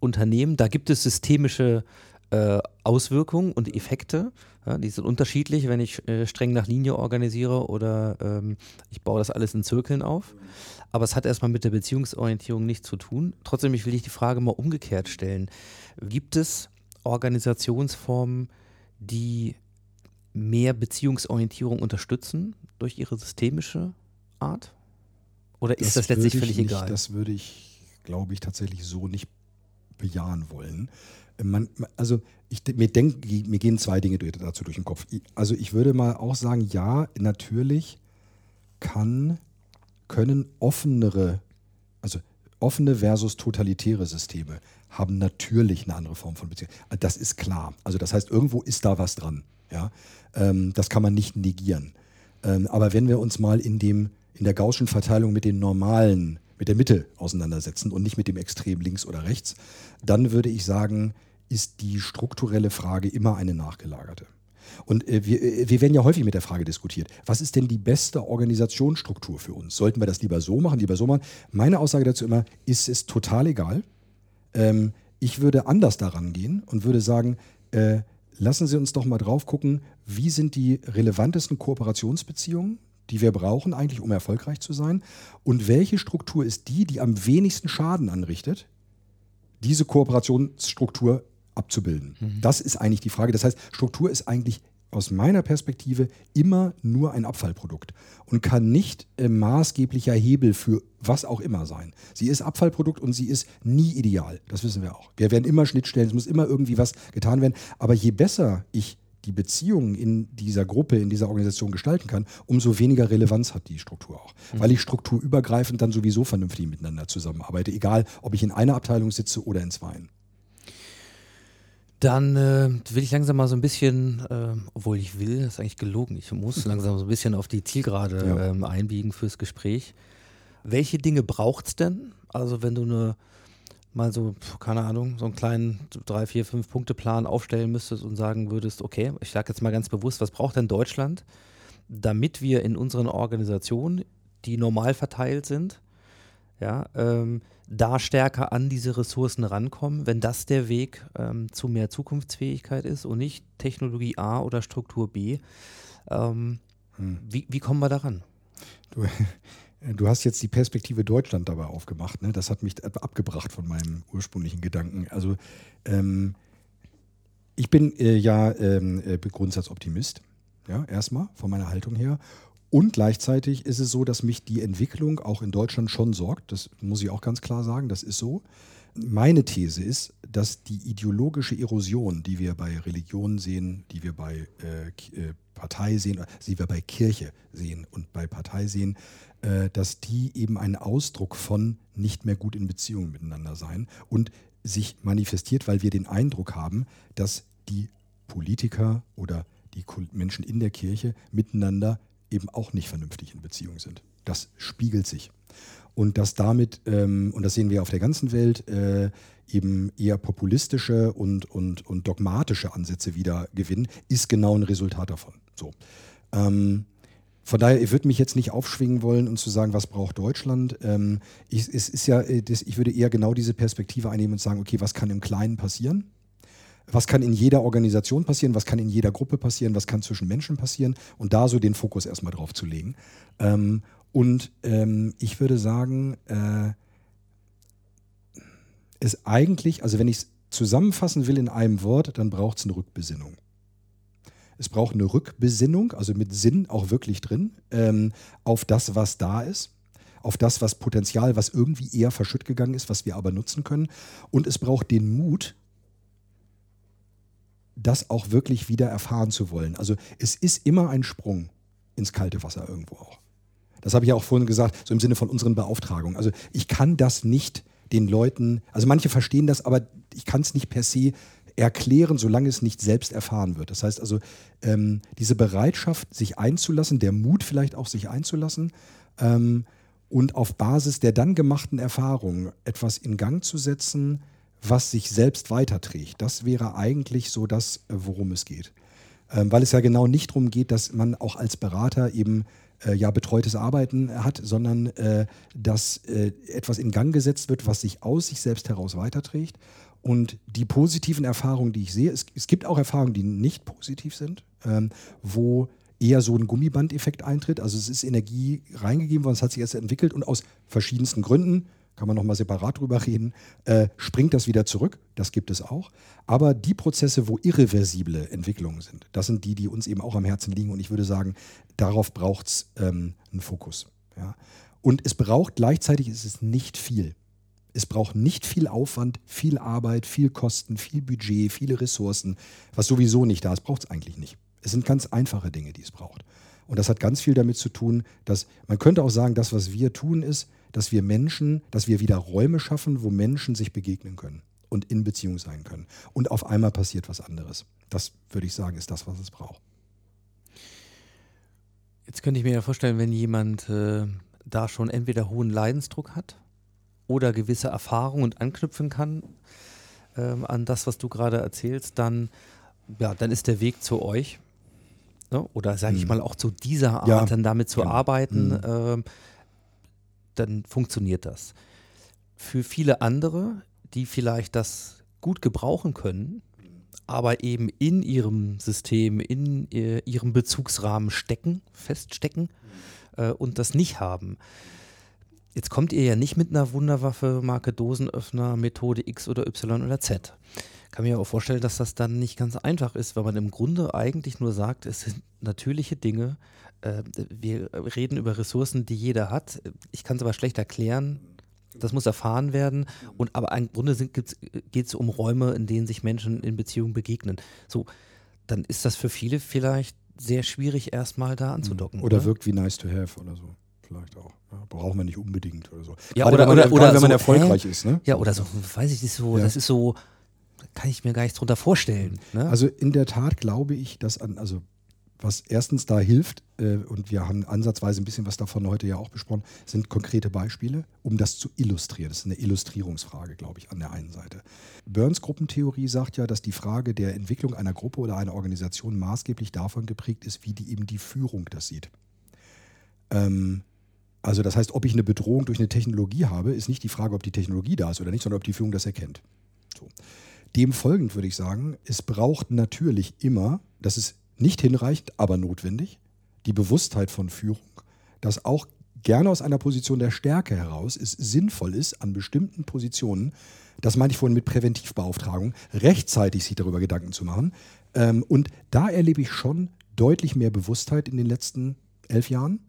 Unternehmen. Da gibt es systemische äh, Auswirkungen und Effekte. Ja, die sind unterschiedlich, wenn ich äh, streng nach Linie organisiere oder ähm, ich baue das alles in Zirkeln auf. Aber es hat erstmal mit der Beziehungsorientierung nichts zu tun. Trotzdem will ich die Frage mal umgekehrt stellen. Gibt es Organisationsformen, die mehr Beziehungsorientierung unterstützen durch ihre systemische Art? Oder ist das, letztlich würde ich völlig nicht, egal? Das würde ich, glaube ich, tatsächlich so nicht bejahen wollen. Man, also ich, mir, denk, mir gehen zwei Dinge dazu durch den Kopf. Also ich würde mal auch sagen, ja, natürlich kann, können offenere, also offene versus totalitäre Systeme haben natürlich eine andere Form von Beziehung. Das ist klar. Also das heißt, irgendwo ist da was dran. Ja? Ähm, das kann man nicht negieren. Ähm, aber wenn wir uns mal in, dem, in der Gaußschen Verteilung mit den normalen, mit der Mitte auseinandersetzen und nicht mit dem Extrem links oder rechts, dann würde ich sagen, ist die strukturelle Frage immer eine nachgelagerte. Und äh, wir, äh, wir werden ja häufig mit der Frage diskutiert, was ist denn die beste Organisationsstruktur für uns? Sollten wir das lieber so machen, lieber so machen? Meine Aussage dazu immer, ist es total egal. Ähm, ich würde anders daran gehen und würde sagen, äh, lassen Sie uns doch mal drauf gucken, wie sind die relevantesten Kooperationsbeziehungen, die wir brauchen eigentlich, um erfolgreich zu sein? Und welche Struktur ist die, die am wenigsten Schaden anrichtet, diese Kooperationsstruktur abzubilden? Das ist eigentlich die Frage. Das heißt, Struktur ist eigentlich aus meiner Perspektive immer nur ein Abfallprodukt und kann nicht äh, maßgeblicher Hebel für was auch immer sein. Sie ist Abfallprodukt und sie ist nie ideal. Das wissen wir auch. Wir werden immer Schnittstellen, es muss immer irgendwie was getan werden. Aber je besser ich die Beziehungen in dieser Gruppe, in dieser Organisation gestalten kann, umso weniger Relevanz hat die Struktur auch. Weil ich strukturübergreifend dann sowieso vernünftig miteinander zusammenarbeite, egal ob ich in einer Abteilung sitze oder in zweien. Dann äh, will ich langsam mal so ein bisschen, äh, obwohl ich will, das ist eigentlich gelogen, ich muss [laughs] langsam so ein bisschen auf die Zielgerade Ja. ähm, einbiegen fürs Gespräch. Welche Dinge braucht es denn? Also wenn du eine, mal so, keine Ahnung, so einen kleinen drei, vier, fünf Punkte Plan aufstellen müsstest und sagen würdest, okay, ich sage jetzt mal ganz bewusst, was braucht denn Deutschland, damit wir in unseren Organisationen, die normal verteilt sind, ja, ähm, da stärker an diese Ressourcen rankommen, wenn das der Weg ähm, zu mehr Zukunftsfähigkeit ist und nicht Technologie A oder Struktur B. Ähm, wie, wie kommen wir daran? Du, [laughs] du hast jetzt die Perspektive Deutschland dabei aufgemacht. Ne? Das hat mich ab- abgebracht von meinem ursprünglichen Gedanken. Also ähm, ich bin äh, ja ähm, äh, Grundsatzoptimist, ja, erstmal von meiner Haltung her. Und gleichzeitig ist es so, dass mich die Entwicklung auch in Deutschland schon sorgt. Das muss ich auch ganz klar sagen, das ist so. Meine These ist, dass die ideologische Erosion, die wir bei Religionen sehen, die wir bei äh, äh, Partei sehen, die wir bei Kirche sehen und bei Partei sehen, äh, dass die eben ein Ausdruck von nicht mehr gut in Beziehung miteinander sein und sich manifestiert, weil wir den Eindruck haben, dass die Politiker oder die Menschen in der Kirche miteinander eben auch nicht vernünftig in Beziehung sind. Das spiegelt sich. Und dass damit, ähm, und das sehen wir auf der ganzen Welt, äh, eben eher populistische und, und, und dogmatische Ansätze wieder gewinnen, ist genau ein Resultat davon. So. Ähm, von daher, ich würde mich jetzt nicht aufschwingen wollen und zu sagen, was braucht Deutschland. Ähm, ich, es ist ja, äh, ich würde eher genau diese Perspektive einnehmen und sagen, okay, was kann im Kleinen passieren? Was kann in jeder Organisation passieren? Was kann in jeder Gruppe passieren? Was kann zwischen Menschen passieren? Und da so den Fokus erstmal drauf zu legen. Ähm, und ähm, ich würde sagen, äh, es eigentlich, also wenn ich es zusammenfassen will in einem Wort, dann braucht es eine Rückbesinnung. Es braucht eine Rückbesinnung, also mit Sinn auch wirklich drin, ähm, auf das, was da ist, auf das, was Potenzial, was irgendwie eher verschütt gegangen ist, was wir aber nutzen können. Und es braucht den Mut, das auch wirklich wieder erfahren zu wollen. Also es ist immer ein Sprung ins kalte Wasser irgendwo auch. Das habe ich ja auch vorhin gesagt, so im Sinne von unseren Beauftragungen. Also ich kann das nicht den Leuten, also manche verstehen das, aber ich kann es nicht per se erklären, solange es nicht selbst erfahren wird. Das heißt also, ähm, diese Bereitschaft, sich einzulassen, der Mut vielleicht auch, sich einzulassen ähm, und auf Basis der dann gemachten Erfahrungen etwas in Gang zu setzen, was sich selbst weiterträgt. Das wäre eigentlich so das, äh, worum es geht. Ähm, weil es ja genau nicht darum geht, dass man auch als Berater eben äh, ja betreutes Arbeiten hat, sondern äh, dass äh, etwas in Gang gesetzt wird, was sich aus sich selbst heraus weiterträgt. Und die positiven Erfahrungen, die ich sehe, es, es gibt auch Erfahrungen, die nicht positiv sind, ähm, wo eher so ein Gummibandeffekt eintritt. Also es ist Energie reingegeben worden, es hat sich erst entwickelt und aus verschiedensten Gründen, kann man nochmal separat drüber reden, äh, springt das wieder zurück. Das gibt es auch. Aber die Prozesse, wo irreversible Entwicklungen sind, das sind die, die uns eben auch am Herzen liegen. Und ich würde sagen, darauf braucht es ähm, einen Fokus. Ja. Und es braucht gleichzeitig, ist es nicht viel. Es braucht nicht viel Aufwand, viel Arbeit, viel Kosten, viel Budget, viele Ressourcen, was sowieso nicht da ist, braucht es eigentlich nicht. Es sind ganz einfache Dinge, die es braucht. Und das hat ganz viel damit zu tun, dass man könnte auch sagen, das, was wir tun, ist, dass wir Menschen, dass wir wieder Räume schaffen, wo Menschen sich begegnen können und in Beziehung sein können. Und auf einmal passiert was anderes. Das würde ich sagen, ist das, was es braucht. Jetzt könnte ich mir ja vorstellen, wenn jemand äh, da schon entweder hohen Leidensdruck hat oder gewisse Erfahrungen und anknüpfen kann ähm, an das, was du gerade erzählst, dann, ja, dann ist der Weg zu euch. Ne? Oder sage ich Mhm. mal auch zu dieser Art, Ja, dann damit zu genau. arbeiten, Mhm. ähm, dann funktioniert das. Für viele andere, die vielleicht das gut gebrauchen können, aber eben in ihrem System, in äh, ihrem Bezugsrahmen stecken, feststecken äh, und das nicht haben. Jetzt kommt ihr ja nicht mit einer Wunderwaffe, Marke Dosenöffner, Methode X oder Y oder Z. Kann mir auch vorstellen, dass das dann nicht ganz einfach ist, weil man im Grunde eigentlich nur sagt, es sind natürliche Dinge. Äh, wir reden über Ressourcen, die jeder hat. Ich kann es aber schlecht erklären. Das muss erfahren werden. Und aber im Grunde geht es um Räume, in denen sich Menschen in Beziehungen begegnen. So, dann ist das für viele vielleicht sehr schwierig, erstmal da anzudocken. Oder wirkt wie nice to have oder so. Vielleicht auch. Ja, braucht man nicht unbedingt oder so. Ja, Gerade oder- wenn man, oder- oder wenn man so, erfolgreich hä? ist. Ne? Ja, oder so, weiß ich nicht so, Ja. das ist so, kann ich mir gar nichts drunter vorstellen. Ne? Also in der Tat glaube ich, dass an, also was erstens da hilft, äh, und wir haben ansatzweise ein bisschen was davon heute ja auch besprochen, sind konkrete Beispiele, um das zu illustrieren. Das ist eine Illustrierungsfrage, glaube ich, an der einen Seite. Burns Gruppentheorie sagt ja, dass die Frage der Entwicklung einer Gruppe oder einer Organisation maßgeblich davon geprägt ist, wie die eben die Führung das sieht. Ähm, also das heißt, ob ich eine Bedrohung durch eine Technologie habe, ist nicht die Frage, ob die Technologie da ist oder nicht, sondern ob die Führung das erkennt. So. Dem folgend würde ich sagen, es braucht natürlich immer, das ist nicht hinreichend, aber notwendig, die Bewusstheit von Führung, dass auch gerne aus einer Position der Stärke heraus es sinnvoll ist, an bestimmten Positionen, das meinte ich vorhin mit Präventivbeauftragung, rechtzeitig sich darüber Gedanken zu machen. Ähm, und da erlebe ich schon deutlich mehr Bewusstheit in den letzten elf Jahren,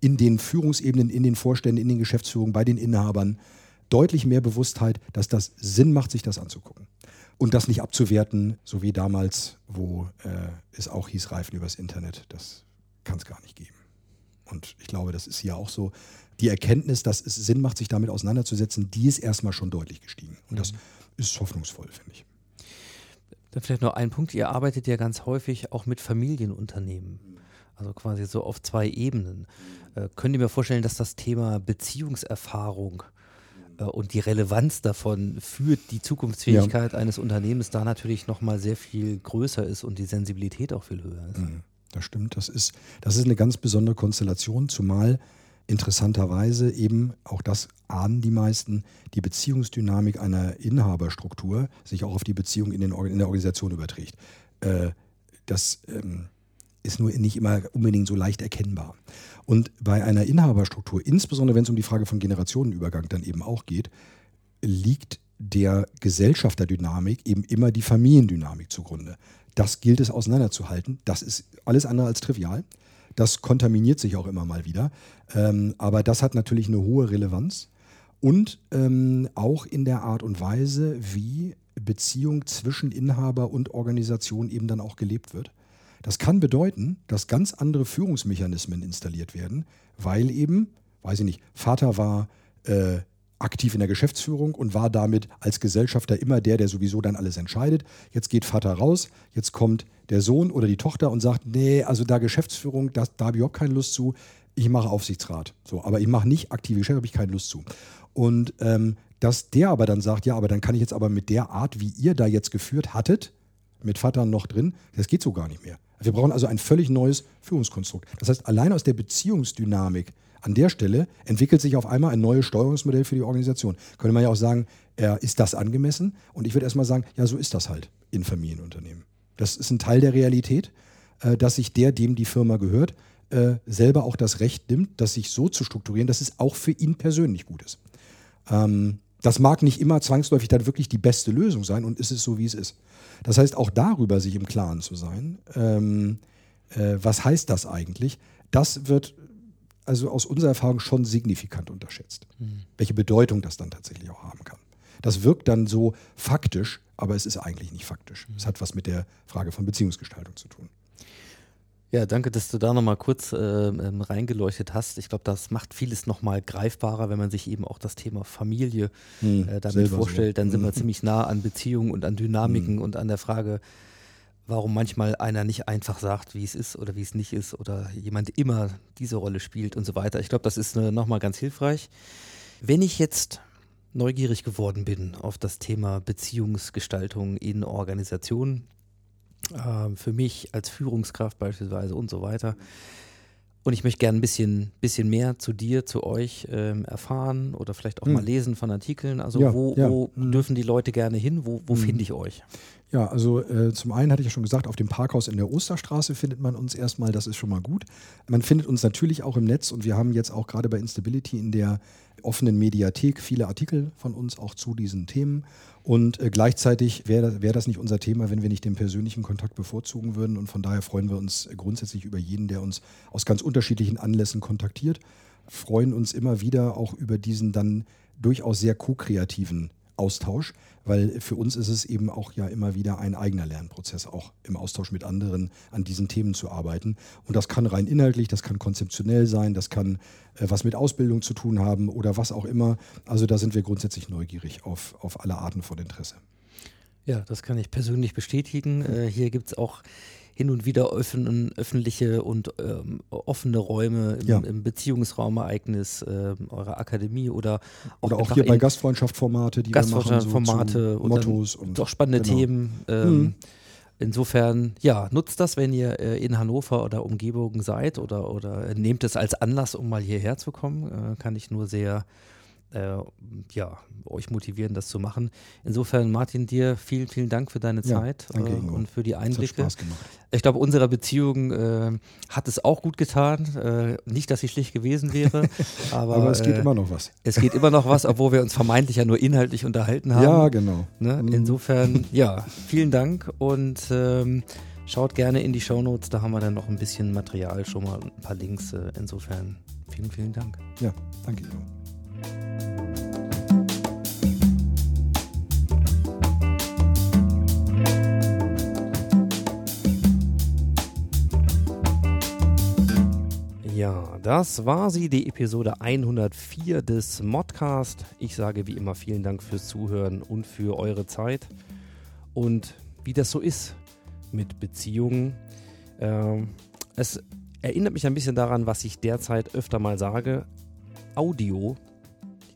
in den Führungsebenen, in den Vorständen, in den Geschäftsführungen, bei den Inhabern, deutlich mehr Bewusstheit, dass das Sinn macht, sich das anzugucken. Und das nicht abzuwerten, so wie damals, wo äh, es auch hieß, Reifen übers Internet. Das kann es gar nicht geben. Und ich glaube, das ist hier auch so. Die Erkenntnis, dass es Sinn macht, sich damit auseinanderzusetzen, die ist erstmal schon deutlich gestiegen. Und das ist hoffnungsvoll, finde ich. Dann vielleicht noch ein Punkt. Ihr arbeitet ja ganz häufig auch mit Familienunternehmen. Also quasi so auf zwei Ebenen. Äh, könnt ihr mir vorstellen, dass das Thema Beziehungserfahrung und die Relevanz davon für die Zukunftsfähigkeit eines Unternehmens da natürlich nochmal sehr viel größer ist und die Sensibilität auch viel höher ist? Mhm. Das stimmt. Das ist, das ist eine ganz besondere Konstellation, zumal interessanterweise eben, auch das ahnen die meisten, die Beziehungsdynamik einer Inhaberstruktur sich auch auf die Beziehung in, den, in der Organisation überträgt. Äh, das ähm, ist nur nicht immer unbedingt so leicht erkennbar. Und bei einer Inhaberstruktur, insbesondere wenn es um die Frage von Generationenübergang dann eben auch geht, liegt der Gesellschafterdynamik eben immer die Familiendynamik zugrunde. Das gilt es auseinanderzuhalten. Das ist alles andere als trivial. Das kontaminiert sich auch immer mal wieder. Ähm, aber das hat natürlich eine hohe Relevanz. Und ähm, auch in der Art und Weise, wie Beziehung zwischen Inhaber und Organisation eben dann auch gelebt wird. Das kann bedeuten, dass ganz andere Führungsmechanismen installiert werden, weil eben, weiß ich nicht, Vater war äh, aktiv in der Geschäftsführung und war damit als Gesellschafter immer der, der sowieso dann alles entscheidet. Jetzt geht Vater raus, jetzt kommt der Sohn oder die Tochter und sagt, nee, also da Geschäftsführung, das, da habe ich überhaupt keine Lust zu. Ich mache Aufsichtsrat. So, aber ich mache nicht aktive Geschäfte, habe ich keine Lust zu. Und ähm, dass der aber dann sagt, ja, aber dann kann ich jetzt aber mit der Art, wie ihr da jetzt geführt hattet, mit Vater noch drin, das geht so gar nicht mehr. Wir brauchen also ein völlig neues Führungskonstrukt. Das heißt, allein aus der Beziehungsdynamik an der Stelle entwickelt sich auf einmal ein neues Steuerungsmodell für die Organisation. Könnte man ja auch sagen, äh, ist das angemessen? Und ich würde erstmal sagen, ja, so ist das halt in Familienunternehmen. Das ist ein Teil der Realität, äh, dass sich der, dem die Firma gehört, äh, selber auch das Recht nimmt, das sich so zu strukturieren, dass es auch für ihn persönlich gut ist. Ähm, das mag nicht immer zwangsläufig dann wirklich die beste Lösung sein und ist es so, wie es ist. Das heißt, auch darüber sich im Klaren zu sein, ähm, äh, was heißt das eigentlich, das wird also aus unserer Erfahrung schon signifikant unterschätzt. Welche Bedeutung das dann tatsächlich auch haben kann. Das wirkt dann so faktisch, aber es ist eigentlich nicht faktisch. Es hat was mit der Frage von Beziehungsgestaltung zu tun. Ja, danke, dass du da nochmal kurz äh, ähm, reingeleuchtet hast. Ich glaube, das macht vieles nochmal greifbarer, wenn man sich eben auch das Thema Familie Hm, äh, damit vorstellt. Dann sind wir Hm. ziemlich nah an Beziehungen und an Dynamiken und an der Frage, warum manchmal einer nicht einfach sagt, wie es ist oder wie es nicht ist oder jemand immer diese Rolle spielt und so weiter. Ich glaube, das ist äh, nochmal ganz hilfreich. Wenn ich jetzt neugierig geworden bin auf das Thema Beziehungsgestaltung in Organisationen, ähm, für mich als Führungskraft beispielsweise und so weiter. Und ich möchte gerne ein bisschen, bisschen mehr zu dir, zu euch ähm, erfahren oder vielleicht auch Hm. mal lesen von Artikeln. Also Ja, wo, ja. wo Hm. dürfen die Leute gerne hin? Wo, wo Hm. finde ich euch? Ja, also äh, zum einen hatte ich ja schon gesagt, auf dem Parkhaus in der Osterstraße findet man uns erstmal, das ist schon mal gut. Man findet uns natürlich auch im Netz und wir haben jetzt auch gerade bei Instability in der offenen Mediathek viele Artikel von uns auch zu diesen Themen. Und äh, gleichzeitig wäre wär das nicht unser Thema, wenn wir nicht den persönlichen Kontakt bevorzugen würden. Und von daher freuen wir uns grundsätzlich über jeden, der uns aus ganz unterschiedlichen Anlässen kontaktiert. Freuen uns immer wieder auch über diesen dann durchaus sehr ko-kreativen Austausch, weil für uns ist es eben auch ja immer wieder ein eigener Lernprozess, auch im Austausch mit anderen an diesen Themen zu arbeiten. Und das kann rein inhaltlich, das kann konzeptionell sein, das kann äh, was mit Ausbildung zu tun haben oder was auch immer. Also da sind wir grundsätzlich neugierig auf, auf alle Arten von Interesse. Ja, das kann ich persönlich bestätigen. Äh, hier gibt es auch hin und wieder öffnen, öffentliche und ähm, offene Räume im, Ja. im Beziehungsraumereignis ähm, eurer Akademie oder auch, Oder auch hier bei Gastfreundschaftsformate, die wir machen. So und zu dann Mottos und doch spannende genau. Themen. Ähm, Mhm. Insofern, ja, nutzt das, wenn ihr äh, in Hannover oder Umgebung seid oder, oder nehmt es als Anlass, um mal hierher zu kommen. Äh, kann ich nur sehr äh, ja, euch motivieren, das zu machen. Insofern, Martin, dir vielen, vielen Dank für deine Ja, Zeit äh, und für die Einblicke. Ich glaube, unserer Beziehung äh, hat es auch gut getan. Äh, nicht, dass sie schlecht gewesen wäre, [laughs] aber, Aber es geht äh, immer noch was. es geht immer noch was, obwohl wir uns vermeintlich ja nur inhaltlich unterhalten haben. Ja, genau. Ne? Mhm. Insofern, [laughs] ja, vielen Dank und ähm, schaut gerne in die Shownotes, da haben wir dann noch ein bisschen Material schon mal ein paar Links. Äh, insofern, vielen, vielen Dank. Ja, danke. Ja, das war sie, die Episode 104 des Modcast. Ich sage wie immer vielen Dank fürs Zuhören und für eure Zeit. Und wie das so ist mit Beziehungen, äh, es erinnert mich ein bisschen daran, was ich derzeit öfter mal sage. Audio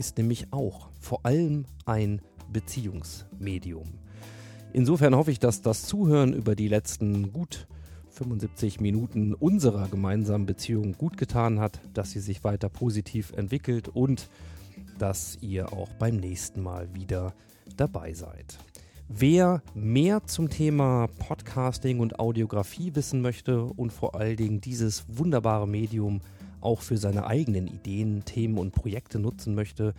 ist nämlich auch vor allem ein Beziehungsmedium. Insofern hoffe ich, dass das Zuhören über die letzten gut 75 Minuten unserer gemeinsamen Beziehung gut getan hat, dass sie sich weiter positiv entwickelt und dass ihr auch beim nächsten Mal wieder dabei seid. Wer mehr zum Thema Podcasting und Audiografie wissen möchte und vor allen Dingen dieses wunderbare Medium auch für seine eigenen Ideen, Themen und Projekte nutzen möchte,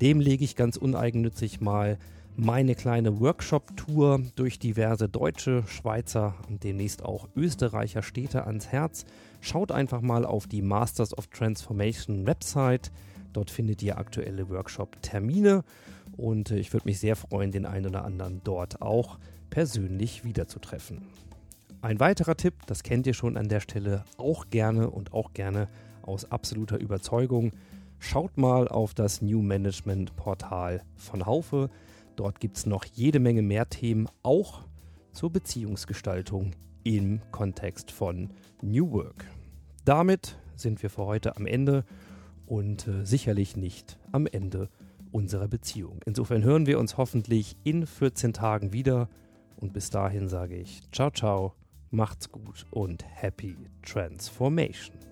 dem lege ich ganz uneigennützig mal meine kleine Workshop-Tour durch diverse deutsche, Schweizer und demnächst auch Österreicher Städte ans Herz. Schaut einfach mal auf die Masters of Transformation Website. Dort findet ihr aktuelle Workshop-Termine und ich würde mich sehr freuen, den einen oder anderen dort auch persönlich wiederzutreffen. Ein weiterer Tipp, das kennt ihr schon an der Stelle, auch gerne und auch gerne aus absoluter Überzeugung. Schaut mal auf das New Management Portal von Haufe. Dort gibt es noch jede Menge mehr Themen, auch zur Beziehungsgestaltung im Kontext von New Work. Damit sind wir für heute am Ende und äh, sicherlich nicht am Ende unserer Beziehung. Insofern hören wir uns hoffentlich in 14 Tagen wieder und bis dahin sage ich ciao ciao, macht's gut und happy transformation.